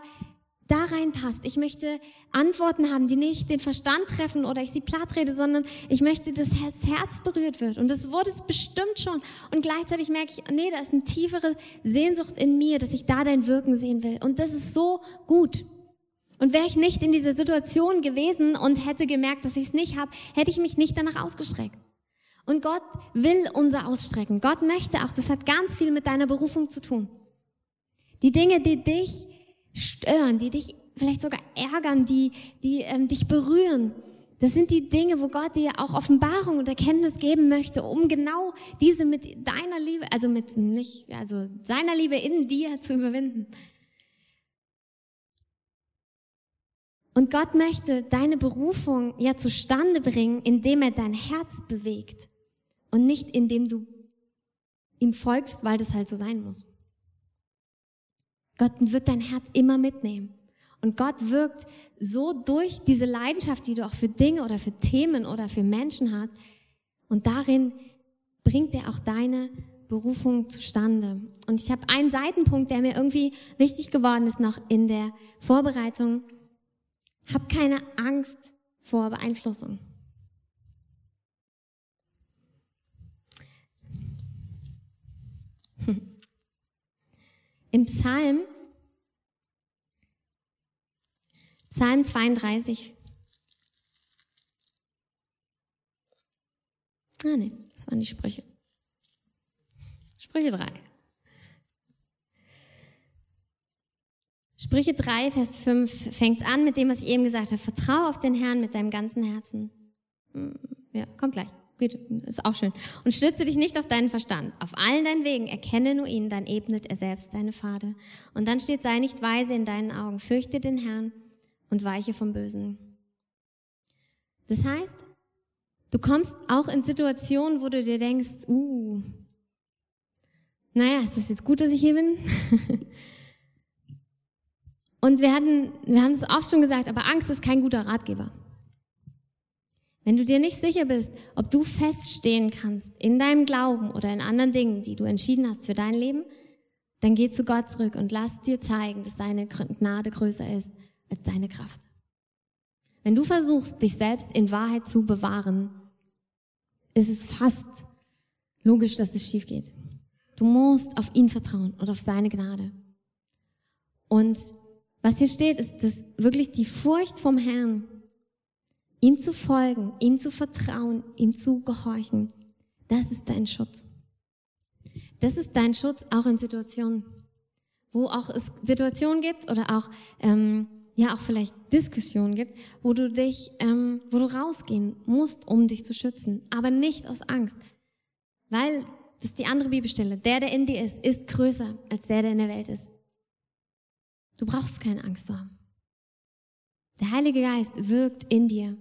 S1: da reinpasst. Ich möchte Antworten haben, die nicht den Verstand treffen oder ich sie platt rede, sondern ich möchte, dass das Herz berührt wird. Und das wurde es bestimmt schon. Und gleichzeitig merke ich, nee, da ist eine tiefere Sehnsucht in mir, dass ich da dein Wirken sehen will. Und das ist so gut. Und wäre ich nicht in dieser Situation gewesen und hätte gemerkt, dass ich es nicht habe, hätte ich mich nicht danach ausgestreckt. Und Gott will unser Ausstrecken. Gott möchte auch, das hat ganz viel mit deiner Berufung zu tun. Die Dinge, die dich stören, die dich vielleicht sogar ärgern, die, die ähm, dich berühren, das sind die Dinge, wo Gott dir auch Offenbarung und Erkenntnis geben möchte, um genau diese mit deiner Liebe, also mit nicht, also seiner Liebe in dir zu überwinden. Und Gott möchte deine Berufung ja zustande bringen, indem er dein Herz bewegt und nicht indem du ihm folgst, weil das halt so sein muss. Gott wird dein Herz immer mitnehmen. Und Gott wirkt so durch diese Leidenschaft, die du auch für Dinge oder für Themen oder für Menschen hast. Und darin bringt er auch deine Berufung zustande. Und ich habe einen Seitenpunkt, der mir irgendwie wichtig geworden ist noch in der Vorbereitung. Hab keine Angst vor Beeinflussung. Im Psalm, Psalm 32. Ah, nee, das waren die Sprüche. Sprüche 3. Sprüche 3, Vers 5 fängt an mit dem, was ich eben gesagt habe. Vertraue auf den Herrn mit deinem ganzen Herzen. Hm, ja, kommt gleich. Geht, ist auch schön. Und stütze dich nicht auf deinen Verstand. Auf allen deinen Wegen erkenne nur ihn, dann ebnet er selbst deine Pfade. Und dann steht, sei nicht weise in deinen Augen. Fürchte den Herrn und weiche vom Bösen. Das heißt, du kommst auch in Situationen, wo du dir denkst, uh, naja, ist das jetzt gut, dass ich hier bin? und wir hatten, wir haben es oft schon gesagt, aber Angst ist kein guter Ratgeber. Wenn du dir nicht sicher bist, ob du feststehen kannst in deinem Glauben oder in anderen Dingen, die du entschieden hast für dein Leben, dann geh zu Gott zurück und lass dir zeigen, dass deine Gnade größer ist als deine Kraft. Wenn du versuchst, dich selbst in Wahrheit zu bewahren, ist es fast logisch, dass es schief geht. Du musst auf ihn vertrauen und auf seine Gnade. Und was hier steht, ist, dass wirklich die Furcht vom Herrn ihm zu folgen, ihm zu vertrauen, ihm zu gehorchen, das ist dein Schutz. Das ist dein Schutz auch in Situationen, wo auch es Situationen gibt oder auch ähm, ja auch vielleicht Diskussionen gibt, wo du dich, ähm, wo du rausgehen musst, um dich zu schützen, aber nicht aus Angst, weil das ist die andere Bibelstelle. Der, der in dir ist, ist größer als der, der in der Welt ist. Du brauchst keine Angst zu haben. Der Heilige Geist wirkt in dir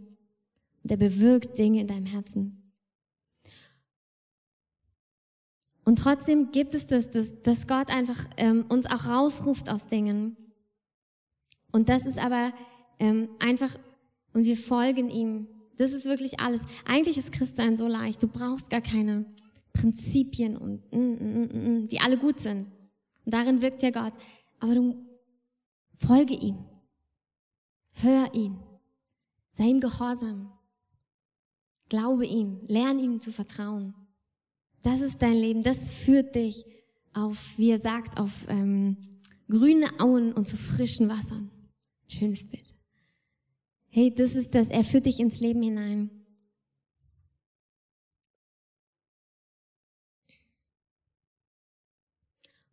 S1: und er bewirkt Dinge in deinem Herzen. Und trotzdem gibt es das, dass, dass Gott einfach ähm, uns auch rausruft aus Dingen. Und das ist aber ähm, einfach, und wir folgen ihm. Das ist wirklich alles. Eigentlich ist Christsein so leicht. Du brauchst gar keine Prinzipien und mm, mm, mm, mm, die alle gut sind. Und darin wirkt ja Gott. Aber du folge ihm. Hör ihn. Sei ihm gehorsam. Glaube ihm. Lern ihm zu vertrauen. Das ist dein Leben. Das führt dich auf, wie er sagt, auf ähm, grüne Auen und zu frischen Wassern. Schönes Bild. Hey, das ist das. Er führt dich ins Leben hinein.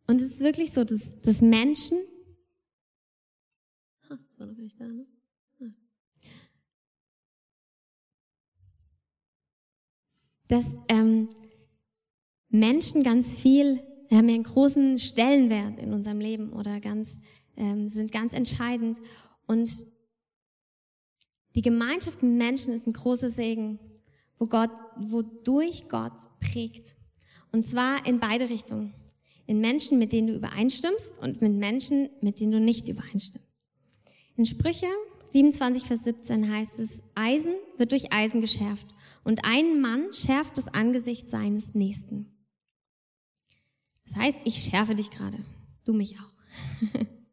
S1: Und es ist wirklich so, dass, dass Menschen, ah, das war noch nicht da, ne? Dass ähm, Menschen ganz viel, haben ja einen großen Stellenwert in unserem Leben oder ganz, ähm, sind ganz entscheidend. Und die Gemeinschaft mit Menschen ist ein großer Segen, wo Gott, wodurch Gott prägt. Und zwar in beide Richtungen in Menschen, mit denen du übereinstimmst und mit Menschen, mit denen du nicht übereinstimmst. In Sprüche 27, Vers 17 heißt es, Eisen wird durch Eisen geschärft und ein Mann schärft das Angesicht seines Nächsten. Das heißt, ich schärfe dich gerade, du mich auch.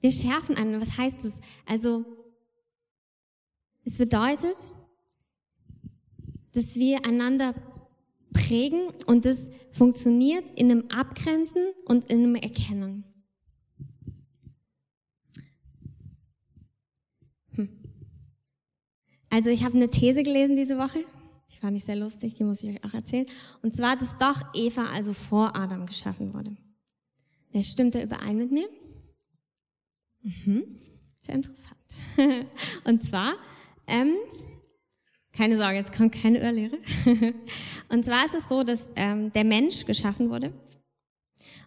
S1: Wir schärfen einen. Was heißt das? Also, es bedeutet, dass wir einander prägen und das funktioniert in einem Abgrenzen und in einem Erkennen. Hm. Also ich habe eine These gelesen diese Woche, die fand ich sehr lustig, die muss ich euch auch erzählen. Und zwar, dass doch Eva also vor Adam geschaffen wurde. Wer stimmt da überein mit mir? Mhm. Sehr interessant. Und zwar, ähm, keine Sorge, jetzt kommt keine Irrlehre. Und zwar ist es so, dass ähm, der Mensch geschaffen wurde.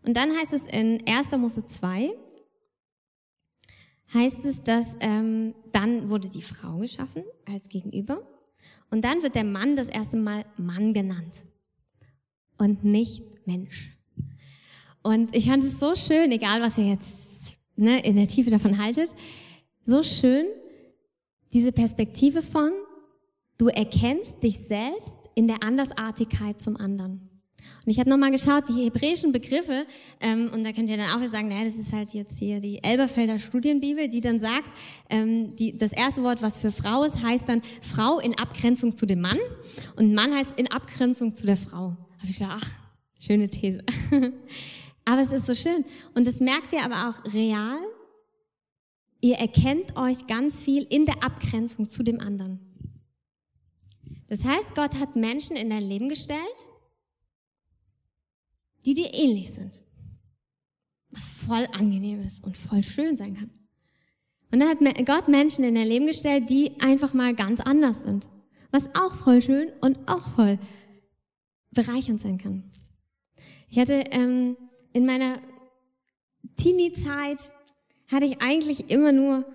S1: Und dann heißt es in 1. Mose 2, heißt es, dass ähm, dann wurde die Frau geschaffen als Gegenüber. Und dann wird der Mann das erste Mal Mann genannt und nicht Mensch. Und ich fand es so schön, egal was ihr jetzt ne, in der Tiefe davon haltet, so schön, diese Perspektive von, Du erkennst dich selbst in der Andersartigkeit zum anderen. Und ich habe nochmal geschaut, die hebräischen Begriffe, ähm, und da könnt ihr dann auch wieder sagen, naja, das ist halt jetzt hier die Elberfelder Studienbibel, die dann sagt, ähm, die, das erste Wort, was für Frau ist, heißt dann Frau in Abgrenzung zu dem Mann und Mann heißt in Abgrenzung zu der Frau. Habe ich gedacht, ach, schöne These. aber es ist so schön. Und das merkt ihr aber auch real. Ihr erkennt euch ganz viel in der Abgrenzung zu dem anderen. Das heißt, Gott hat Menschen in dein Leben gestellt, die dir ähnlich sind. Was voll angenehm ist und voll schön sein kann. Und dann hat Gott Menschen in dein Leben gestellt, die einfach mal ganz anders sind. Was auch voll schön und auch voll bereichernd sein kann. Ich hatte ähm, in meiner Teenie-Zeit hatte ich eigentlich immer nur,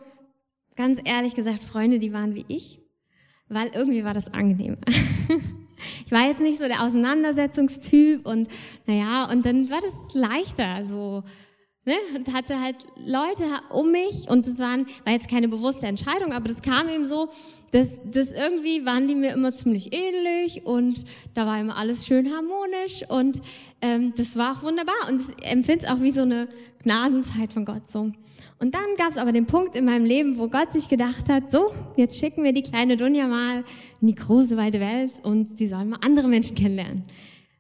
S1: ganz ehrlich gesagt, Freunde, die waren wie ich weil irgendwie war das angenehm. ich war jetzt nicht so der Auseinandersetzungstyp und naja, und dann war das leichter, so, ne, und hatte halt Leute um mich und es waren, war jetzt keine bewusste Entscheidung, aber das kam eben so, dass, dass irgendwie waren die mir immer ziemlich ähnlich und da war immer alles schön harmonisch und ähm, das war auch wunderbar und ich empfinde es auch wie so eine Gnadenzeit von Gott so. Und dann gab es aber den Punkt in meinem Leben, wo Gott sich gedacht hat, so, jetzt schicken wir die kleine Dunja mal in die große, weite Welt und sie soll mal andere Menschen kennenlernen.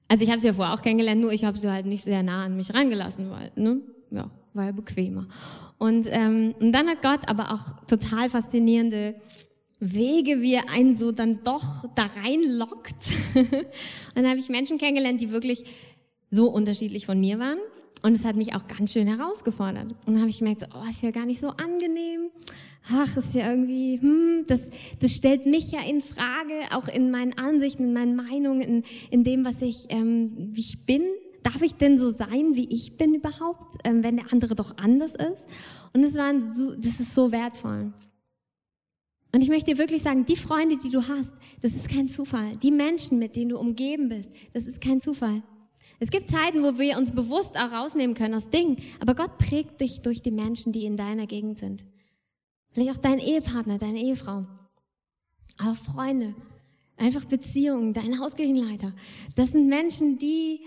S1: Also ich habe sie ja vorher auch kennengelernt, nur ich habe sie halt nicht sehr nah an mich rangelassen, weil, ne, ja, war ja bequemer. Und, ähm, und dann hat Gott aber auch total faszinierende Wege, wie er einen so dann doch da reinlockt. und dann habe ich Menschen kennengelernt, die wirklich so unterschiedlich von mir waren. Und es hat mich auch ganz schön herausgefordert. Und dann habe ich gemerkt, so, oh, ist ja gar nicht so angenehm. Ach, ist ja irgendwie, hm, das, das stellt mich ja in Frage, auch in meinen Ansichten, in meinen Meinungen, in, in dem, was ich, ähm, wie ich bin. Darf ich denn so sein, wie ich bin überhaupt, ähm, wenn der andere doch anders ist? Und es waren so, das ist so wertvoll. Und ich möchte dir wirklich sagen, die Freunde, die du hast, das ist kein Zufall. Die Menschen, mit denen du umgeben bist, das ist kein Zufall. Es gibt Zeiten, wo wir uns bewusst auch rausnehmen können aus Dingen, aber Gott prägt dich durch die Menschen, die in deiner Gegend sind. Vielleicht auch dein Ehepartner, deine Ehefrau, auch Freunde, einfach Beziehungen, dein Hauskirchenleiter. Das sind Menschen, die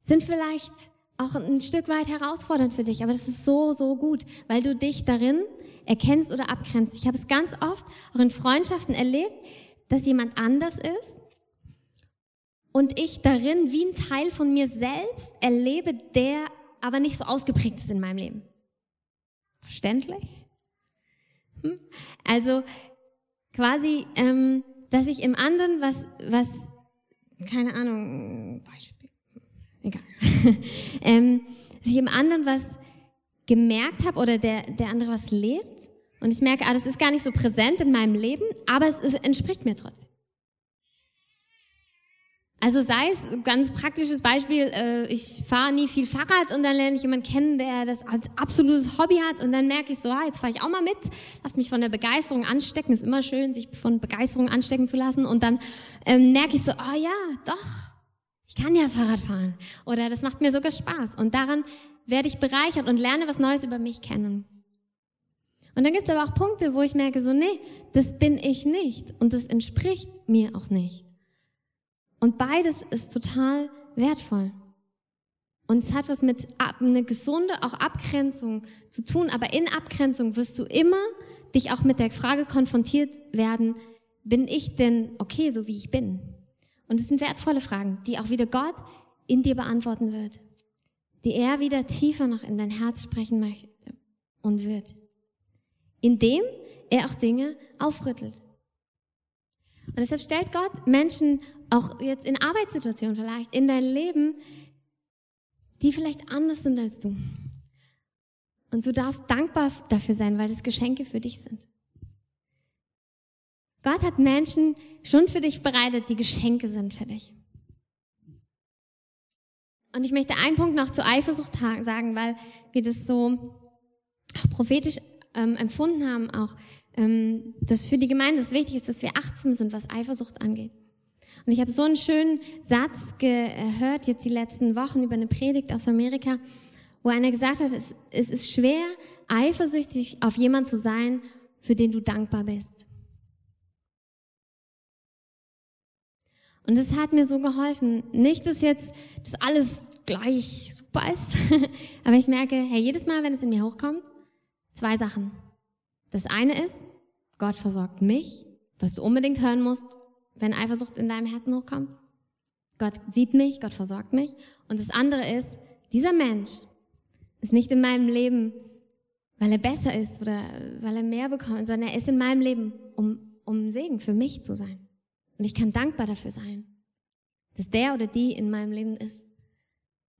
S1: sind vielleicht auch ein Stück weit herausfordernd für dich, aber das ist so, so gut, weil du dich darin erkennst oder abgrenzt. Ich habe es ganz oft auch in Freundschaften erlebt, dass jemand anders ist und ich darin wie ein Teil von mir selbst erlebe, der aber nicht so ausgeprägt ist in meinem Leben. Verständlich? Also quasi, ähm, dass ich im anderen was, was, keine Ahnung, Beispiel, egal, ähm, dass ich im anderen was gemerkt habe oder der, der andere was lebt. Und ich merke, ah, das ist gar nicht so präsent in meinem Leben, aber es, es entspricht mir trotzdem. Also sei es ganz praktisches Beispiel, äh, ich fahre nie viel Fahrrad und dann lerne ich jemanden kennen, der das als absolutes Hobby hat und dann merke ich so, ah, jetzt fahre ich auch mal mit, lass mich von der Begeisterung anstecken, ist immer schön, sich von Begeisterung anstecken zu lassen. Und dann ähm, merke ich so, ah oh ja, doch, ich kann ja Fahrrad fahren. Oder das macht mir sogar Spaß. Und daran werde ich bereichert und lerne was Neues über mich kennen. Und dann gibt es aber auch Punkte, wo ich merke, so, nee, das bin ich nicht. Und das entspricht mir auch nicht. Und beides ist total wertvoll. Und es hat was mit einer gesunde auch Abgrenzung zu tun, aber in Abgrenzung wirst du immer dich auch mit der Frage konfrontiert werden, bin ich denn okay, so wie ich bin? Und es sind wertvolle Fragen, die auch wieder Gott in dir beantworten wird die er wieder tiefer noch in dein Herz sprechen möchte und wird. Indem er auch Dinge aufrüttelt. Und deshalb stellt Gott Menschen auch jetzt in Arbeitssituationen vielleicht in dein Leben, die vielleicht anders sind als du. Und du darfst dankbar dafür sein, weil das Geschenke für dich sind. Gott hat Menschen schon für dich bereitet, die Geschenke sind für dich. Und ich möchte einen Punkt noch zu Eifersucht sagen, weil wir das so prophetisch ähm, empfunden haben, auch, ähm, dass für die Gemeinde es wichtig ist, dass wir achtsam sind, was Eifersucht angeht. Und ich habe so einen schönen Satz gehört jetzt die letzten Wochen über eine Predigt aus Amerika, wo einer gesagt hat, es, es ist schwer, eifersüchtig auf jemanden zu sein, für den du dankbar bist. Und das hat mir so geholfen. Nicht, dass jetzt das alles gleich super ist, aber ich merke, hey, jedes Mal, wenn es in mir hochkommt, zwei Sachen. Das eine ist, Gott versorgt mich, was du unbedingt hören musst, wenn Eifersucht in deinem Herzen hochkommt. Gott sieht mich, Gott versorgt mich. Und das andere ist, dieser Mensch ist nicht in meinem Leben, weil er besser ist oder weil er mehr bekommt, sondern er ist in meinem Leben, um, um Segen für mich zu sein. Und ich kann dankbar dafür sein, dass der oder die in meinem Leben ist.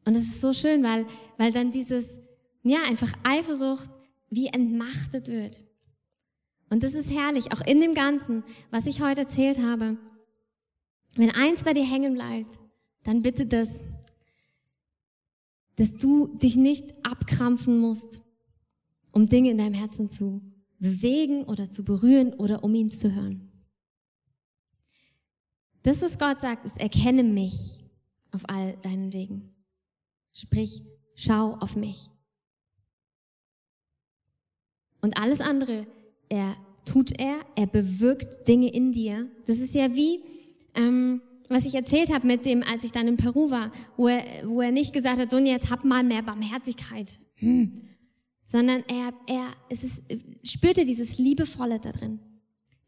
S1: Und es ist so schön, weil, weil dann dieses, ja, einfach Eifersucht wie entmachtet wird. Und das ist herrlich, auch in dem Ganzen, was ich heute erzählt habe. Wenn eins bei dir hängen bleibt, dann bitte das, dass du dich nicht abkrampfen musst, um Dinge in deinem Herzen zu bewegen oder zu berühren oder um ihn zu hören. Das, was Gott sagt, ist, erkenne mich auf all deinen Wegen. Sprich, schau auf mich. Und alles andere, er tut er, er bewirkt Dinge in dir. Das ist ja wie, ähm, was ich erzählt habe mit dem, als ich dann in Peru war, wo er, wo er nicht gesagt hat, so jetzt hab mal mehr Barmherzigkeit, hm. sondern er, er, es ist, spürte dieses Liebevolle da drin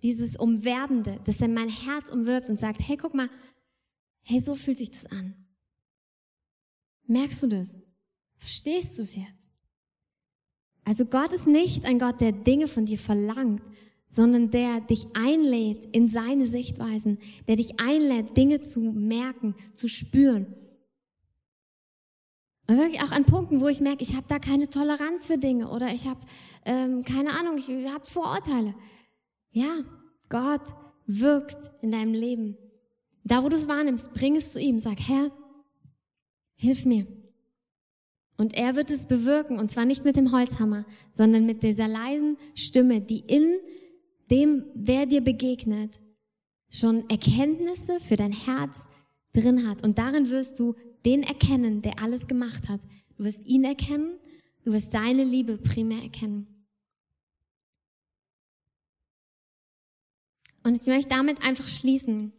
S1: dieses Umwerbende, dass er mein Herz umwirbt und sagt, hey, guck mal, hey, so fühlt sich das an. Merkst du das? Verstehst du es jetzt? Also Gott ist nicht ein Gott, der Dinge von dir verlangt, sondern der dich einlädt in seine Sichtweisen, der dich einlädt, Dinge zu merken, zu spüren. Und wirklich auch an Punkten, wo ich merke, ich habe da keine Toleranz für Dinge oder ich habe ähm, keine Ahnung, ich habe Vorurteile. Ja, Gott wirkt in deinem Leben. Da, wo du es wahrnimmst, bring es zu ihm. Sag, Herr, hilf mir. Und er wird es bewirken, und zwar nicht mit dem Holzhammer, sondern mit dieser leisen Stimme, die in dem, wer dir begegnet, schon Erkenntnisse für dein Herz drin hat. Und darin wirst du den erkennen, der alles gemacht hat. Du wirst ihn erkennen, du wirst seine Liebe primär erkennen. Und ich möchte damit einfach schließen,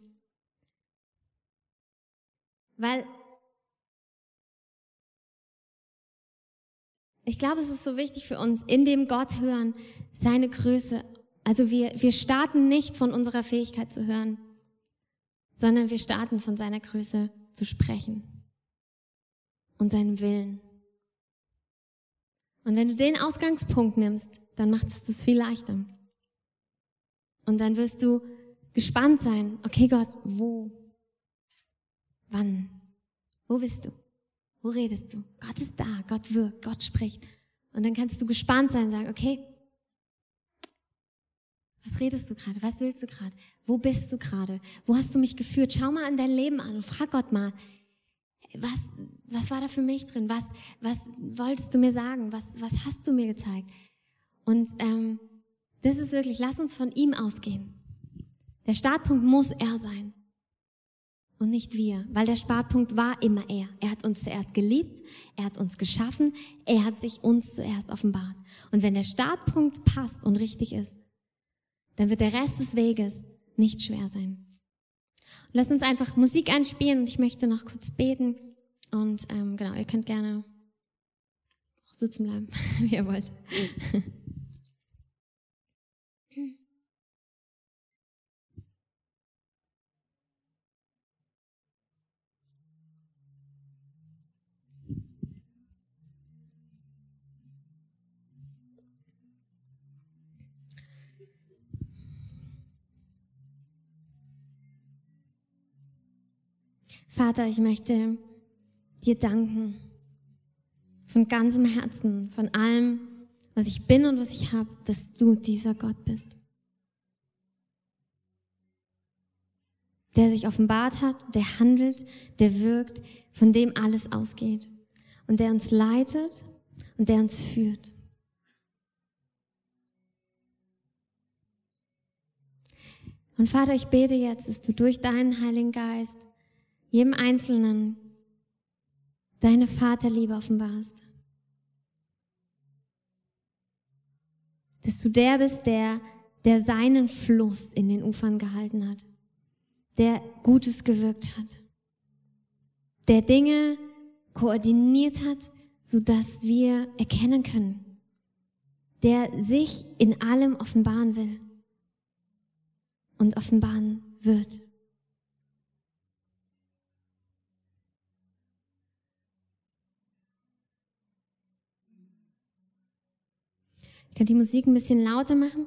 S1: weil ich glaube, es ist so wichtig für uns, in dem Gott hören, seine Größe. Also wir, wir starten nicht von unserer Fähigkeit zu hören, sondern wir starten von seiner Größe zu sprechen und seinem Willen. Und wenn du den Ausgangspunkt nimmst, dann macht es das viel leichter. Und dann wirst du gespannt sein, okay Gott, wo, wann, wo bist du? Wo redest du? Gott ist da, Gott wirkt, Gott spricht. Und dann kannst du gespannt sein und sagen, okay, was redest du gerade? Was willst du gerade? Wo bist du gerade? Wo hast du mich geführt? Schau mal an dein Leben an und frag Gott mal, was, was war da für mich drin? Was, was wolltest du mir sagen? Was, was hast du mir gezeigt? Und ähm, das ist wirklich, lass uns von ihm ausgehen. Der Startpunkt muss er sein und nicht wir, weil der Startpunkt war immer er. Er hat uns zuerst geliebt, er hat uns geschaffen, er hat sich uns zuerst offenbart. Und wenn der Startpunkt passt und richtig ist, dann wird der Rest des Weges nicht schwer sein. lass uns einfach Musik einspielen und ich möchte noch kurz beten. Und ähm, genau, ihr könnt gerne sitzen bleiben, wie ihr wollt. Vater, ich möchte dir danken. Von ganzem Herzen, von allem, was ich bin und was ich habe, dass du dieser Gott bist. Der sich offenbart hat, der handelt, der wirkt, von dem alles ausgeht. Und der uns leitet und der uns führt. Und Vater, ich bete jetzt, dass du durch deinen Heiligen Geist jedem Einzelnen deine Vaterliebe offenbarst. Dass du der bist, der, der seinen Fluss in den Ufern gehalten hat, der Gutes gewirkt hat, der Dinge koordiniert hat, sodass wir erkennen können, der sich in allem offenbaren will und offenbaren wird. Könnt die Musik ein bisschen lauter machen.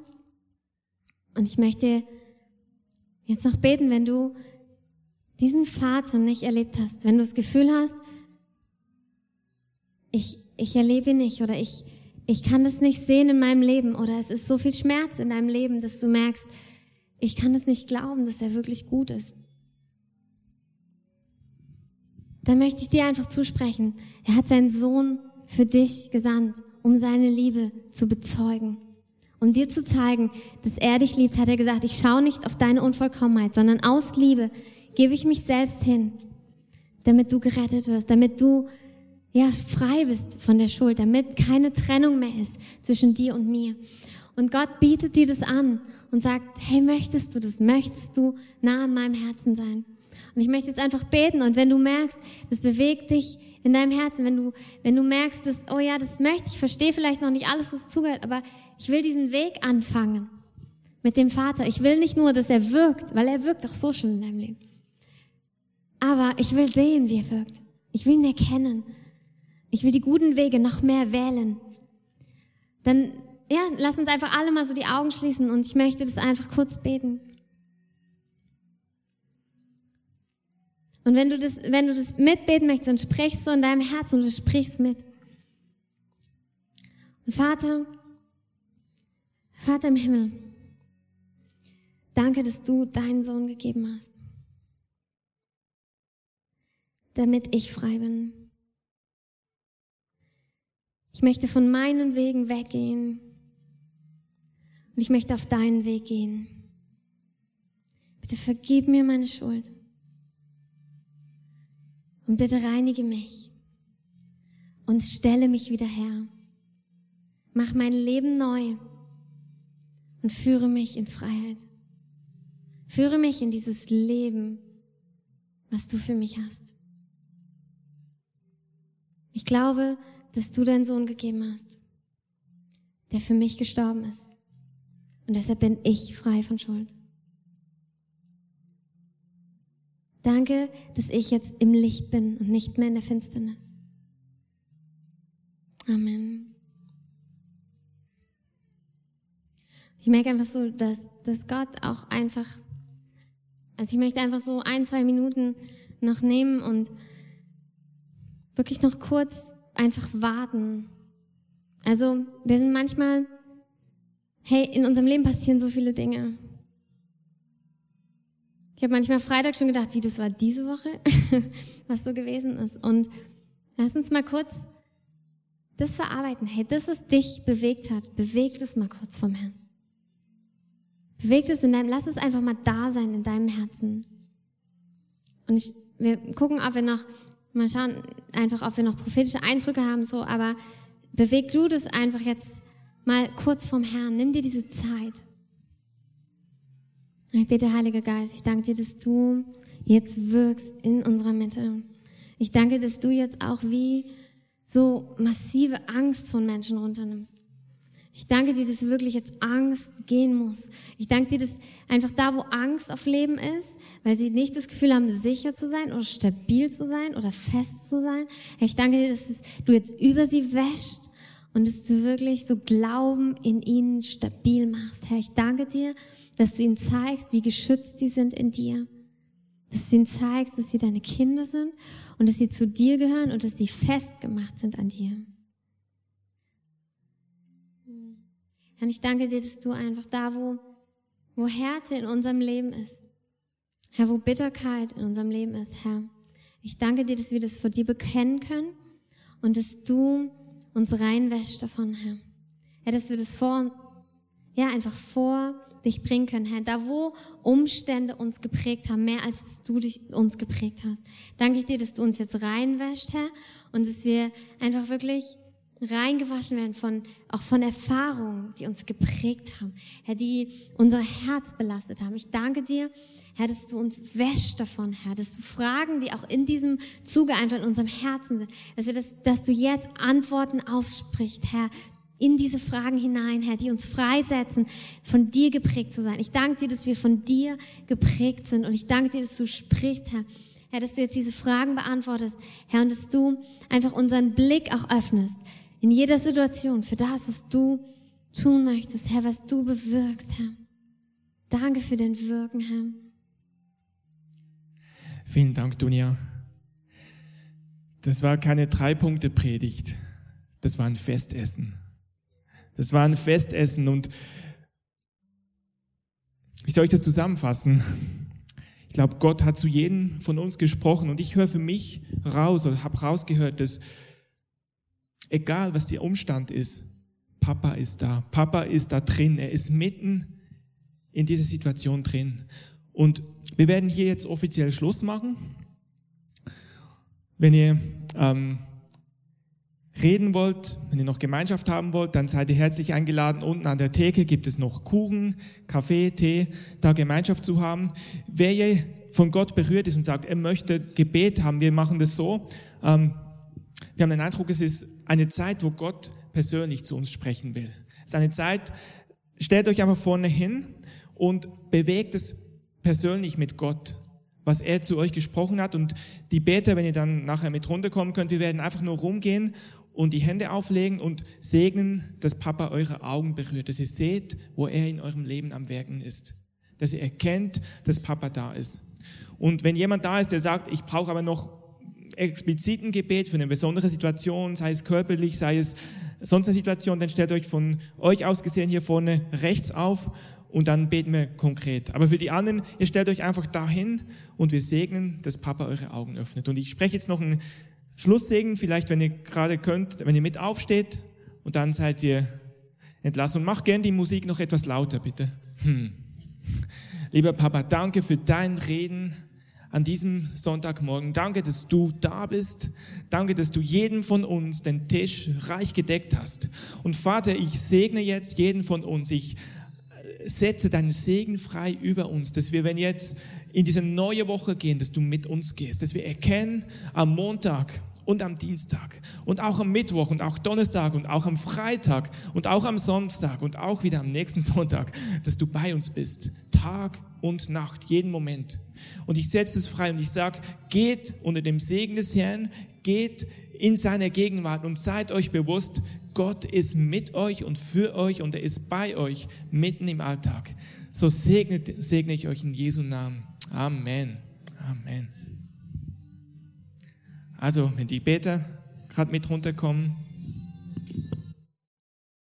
S1: Und ich möchte jetzt noch beten, wenn du diesen Vater nicht erlebt hast, wenn du das Gefühl hast, ich, ich erlebe ihn nicht oder ich, ich kann das nicht sehen in meinem Leben oder es ist so viel Schmerz in deinem Leben, dass du merkst, ich kann es nicht glauben, dass er wirklich gut ist. Dann möchte ich dir einfach zusprechen, er hat seinen Sohn für dich gesandt um seine Liebe zu bezeugen. Um dir zu zeigen, dass er dich liebt, hat er gesagt, ich schaue nicht auf deine Unvollkommenheit, sondern aus Liebe gebe ich mich selbst hin, damit du gerettet wirst, damit du ja frei bist von der Schuld, damit keine Trennung mehr ist zwischen dir und mir. Und Gott bietet dir das an und sagt, hey, möchtest du das? Möchtest du nah an meinem Herzen sein? Und ich möchte jetzt einfach beten und wenn du merkst, das bewegt dich in deinem Herzen, wenn du, wenn du merkst, dass, oh ja, das möchte ich, verstehe vielleicht noch nicht alles, was zugehört, aber ich will diesen Weg anfangen mit dem Vater. Ich will nicht nur, dass er wirkt, weil er wirkt doch so schon in deinem Leben. Aber ich will sehen, wie er wirkt. Ich will ihn erkennen. Ich will die guten Wege noch mehr wählen. Dann ja, lass uns einfach alle mal so die Augen schließen und ich möchte das einfach kurz beten. Und wenn du das, wenn du das mitbeten möchtest, dann sprichst du in deinem Herzen und du sprichst mit. Und Vater, Vater im Himmel, danke, dass du deinen Sohn gegeben hast, damit ich frei bin. Ich möchte von meinen Wegen weggehen und ich möchte auf deinen Weg gehen. Bitte vergib mir meine Schuld und bitte reinige mich und stelle mich wieder her. Mach mein Leben neu und führe mich in Freiheit. Führe mich in dieses Leben, was du für mich hast. Ich glaube, dass du deinen Sohn gegeben hast, der für mich gestorben ist. Und deshalb bin ich frei von Schuld. Danke, dass ich jetzt im Licht bin und nicht mehr in der Finsternis. Amen. Ich merke einfach so, dass, dass Gott auch einfach, also ich möchte einfach so ein, zwei Minuten noch nehmen und wirklich noch kurz einfach warten. Also wir sind manchmal, hey, in unserem Leben passieren so viele Dinge. Ich habe manchmal Freitag schon gedacht, wie das war diese Woche, was so gewesen ist. Und lass uns mal kurz das verarbeiten. Hey, das, was dich bewegt hat, bewegt es mal kurz vom Herrn. Bewegt es in deinem, lass es einfach mal da sein in deinem Herzen. Und ich, wir gucken, ob wir noch, mal schauen, einfach, ob wir noch prophetische Eindrücke haben, so, aber beweg du das einfach jetzt mal kurz vom Herrn. Nimm dir diese Zeit. Ich bitte, Heiliger Geist, ich danke dir, dass du jetzt wirkst in unserer Mitte. Ich danke, dass du jetzt auch wie so massive Angst von Menschen runternimmst. Ich danke dir, dass wirklich jetzt Angst gehen muss. Ich danke dir, dass einfach da, wo Angst auf Leben ist, weil sie nicht das Gefühl haben, sicher zu sein oder stabil zu sein oder fest zu sein. Ich danke dir, dass du jetzt über sie wäscht und dass du wirklich so Glauben in ihnen stabil machst. Herr, ich danke dir, dass du ihnen zeigst, wie geschützt sie sind in dir. Dass du ihnen zeigst, dass sie deine Kinder sind und dass sie zu dir gehören und dass sie festgemacht sind an dir. Und ich danke dir, dass du einfach da, wo, wo Härte in unserem Leben ist, Herr, wo Bitterkeit in unserem Leben ist, Herr, ich danke dir, dass wir das vor dir bekennen können und dass du uns reinwäscht davon, Herr. Herr, dass wir das vor, ja, einfach vor dich bringen können, Herr. Da, wo Umstände uns geprägt haben, mehr als du dich, uns geprägt hast. Danke ich dir, dass du uns jetzt reinwäscht, Herr, und dass wir einfach wirklich reingewaschen werden von, auch von Erfahrungen, die uns geprägt haben, Herr, die unser Herz belastet haben. Ich danke dir, Herr, dass du uns wäschst davon, Herr, dass du Fragen, die auch in diesem Zuge einfach in unserem Herzen sind, dass, dass du jetzt Antworten aufsprichst, Herr, in diese Fragen hinein, Herr, die uns freisetzen, von dir geprägt zu sein. Ich danke dir, dass wir von dir geprägt sind und ich danke dir, dass du sprichst, Herr. Herr, dass du jetzt diese Fragen beantwortest, Herr, und dass du einfach unseren Blick auch öffnest in jeder Situation für das, was du tun möchtest, Herr, was du bewirkst, Herr. Danke für den Wirken, Herr.
S2: Vielen Dank, Dunja. Das war keine Drei-Punkte-Predigt. Das war ein Festessen. Das war ein Festessen und wie soll ich das zusammenfassen? Ich glaube, Gott hat zu jedem von uns gesprochen und ich höre für mich raus oder habe rausgehört, dass egal was der Umstand ist, Papa ist da. Papa ist da drin. Er ist mitten in dieser Situation drin. Und wir werden hier jetzt offiziell Schluss machen. Wenn ihr ähm, reden wollt, wenn ihr noch Gemeinschaft haben wollt, dann seid ihr herzlich eingeladen. Unten an der Theke gibt es noch Kuchen, Kaffee, Tee, da Gemeinschaft zu haben. Wer ihr von Gott berührt ist und sagt, er möchte Gebet haben, wir machen das so. Ähm, wir haben den Eindruck, es ist eine Zeit, wo Gott persönlich zu uns sprechen will. Es ist eine Zeit, stellt euch einfach vorne hin und bewegt es persönlich mit Gott, was er zu euch gesprochen hat. Und die Beter, wenn ihr dann nachher mit runterkommen könnt, wir werden einfach nur rumgehen und die Hände auflegen und segnen, dass Papa eure Augen berührt, dass ihr seht, wo er in eurem Leben am Werken ist, dass ihr erkennt, dass Papa da ist. Und wenn jemand da ist, der sagt, ich brauche aber noch expliziten Gebet für eine besondere Situation, sei es körperlich, sei es sonst eine Situation, dann stellt euch von euch aus gesehen hier vorne rechts auf und dann beten wir konkret. Aber für die anderen, ihr stellt euch einfach dahin und wir segnen, dass Papa eure Augen öffnet. Und ich spreche jetzt noch einen Schlusssegen, vielleicht wenn ihr gerade könnt, wenn ihr mit aufsteht und dann seid ihr entlassen. Und macht gern die Musik noch etwas lauter, bitte. Hm. Lieber Papa, danke für dein Reden an diesem Sonntagmorgen. Danke, dass du da bist. Danke, dass du jedem von uns den Tisch reich gedeckt hast. Und Vater, ich segne jetzt jeden von uns. Ich setze deinen Segen frei über uns, dass wir, wenn jetzt in diese neue Woche gehen, dass du mit uns gehst, dass wir erkennen am Montag, und am Dienstag und auch am Mittwoch und auch Donnerstag und auch am Freitag und auch am Samstag und auch wieder am nächsten Sonntag, dass du bei uns bist, Tag und Nacht, jeden Moment. Und ich setze es frei und ich sage, geht unter dem Segen des Herrn, geht in seiner Gegenwart und seid euch bewusst, Gott ist mit euch und für euch und er ist bei euch mitten im Alltag. So segne, segne ich euch in Jesu Namen. Amen. Amen. Also, wenn die Beter gerade mit runterkommen,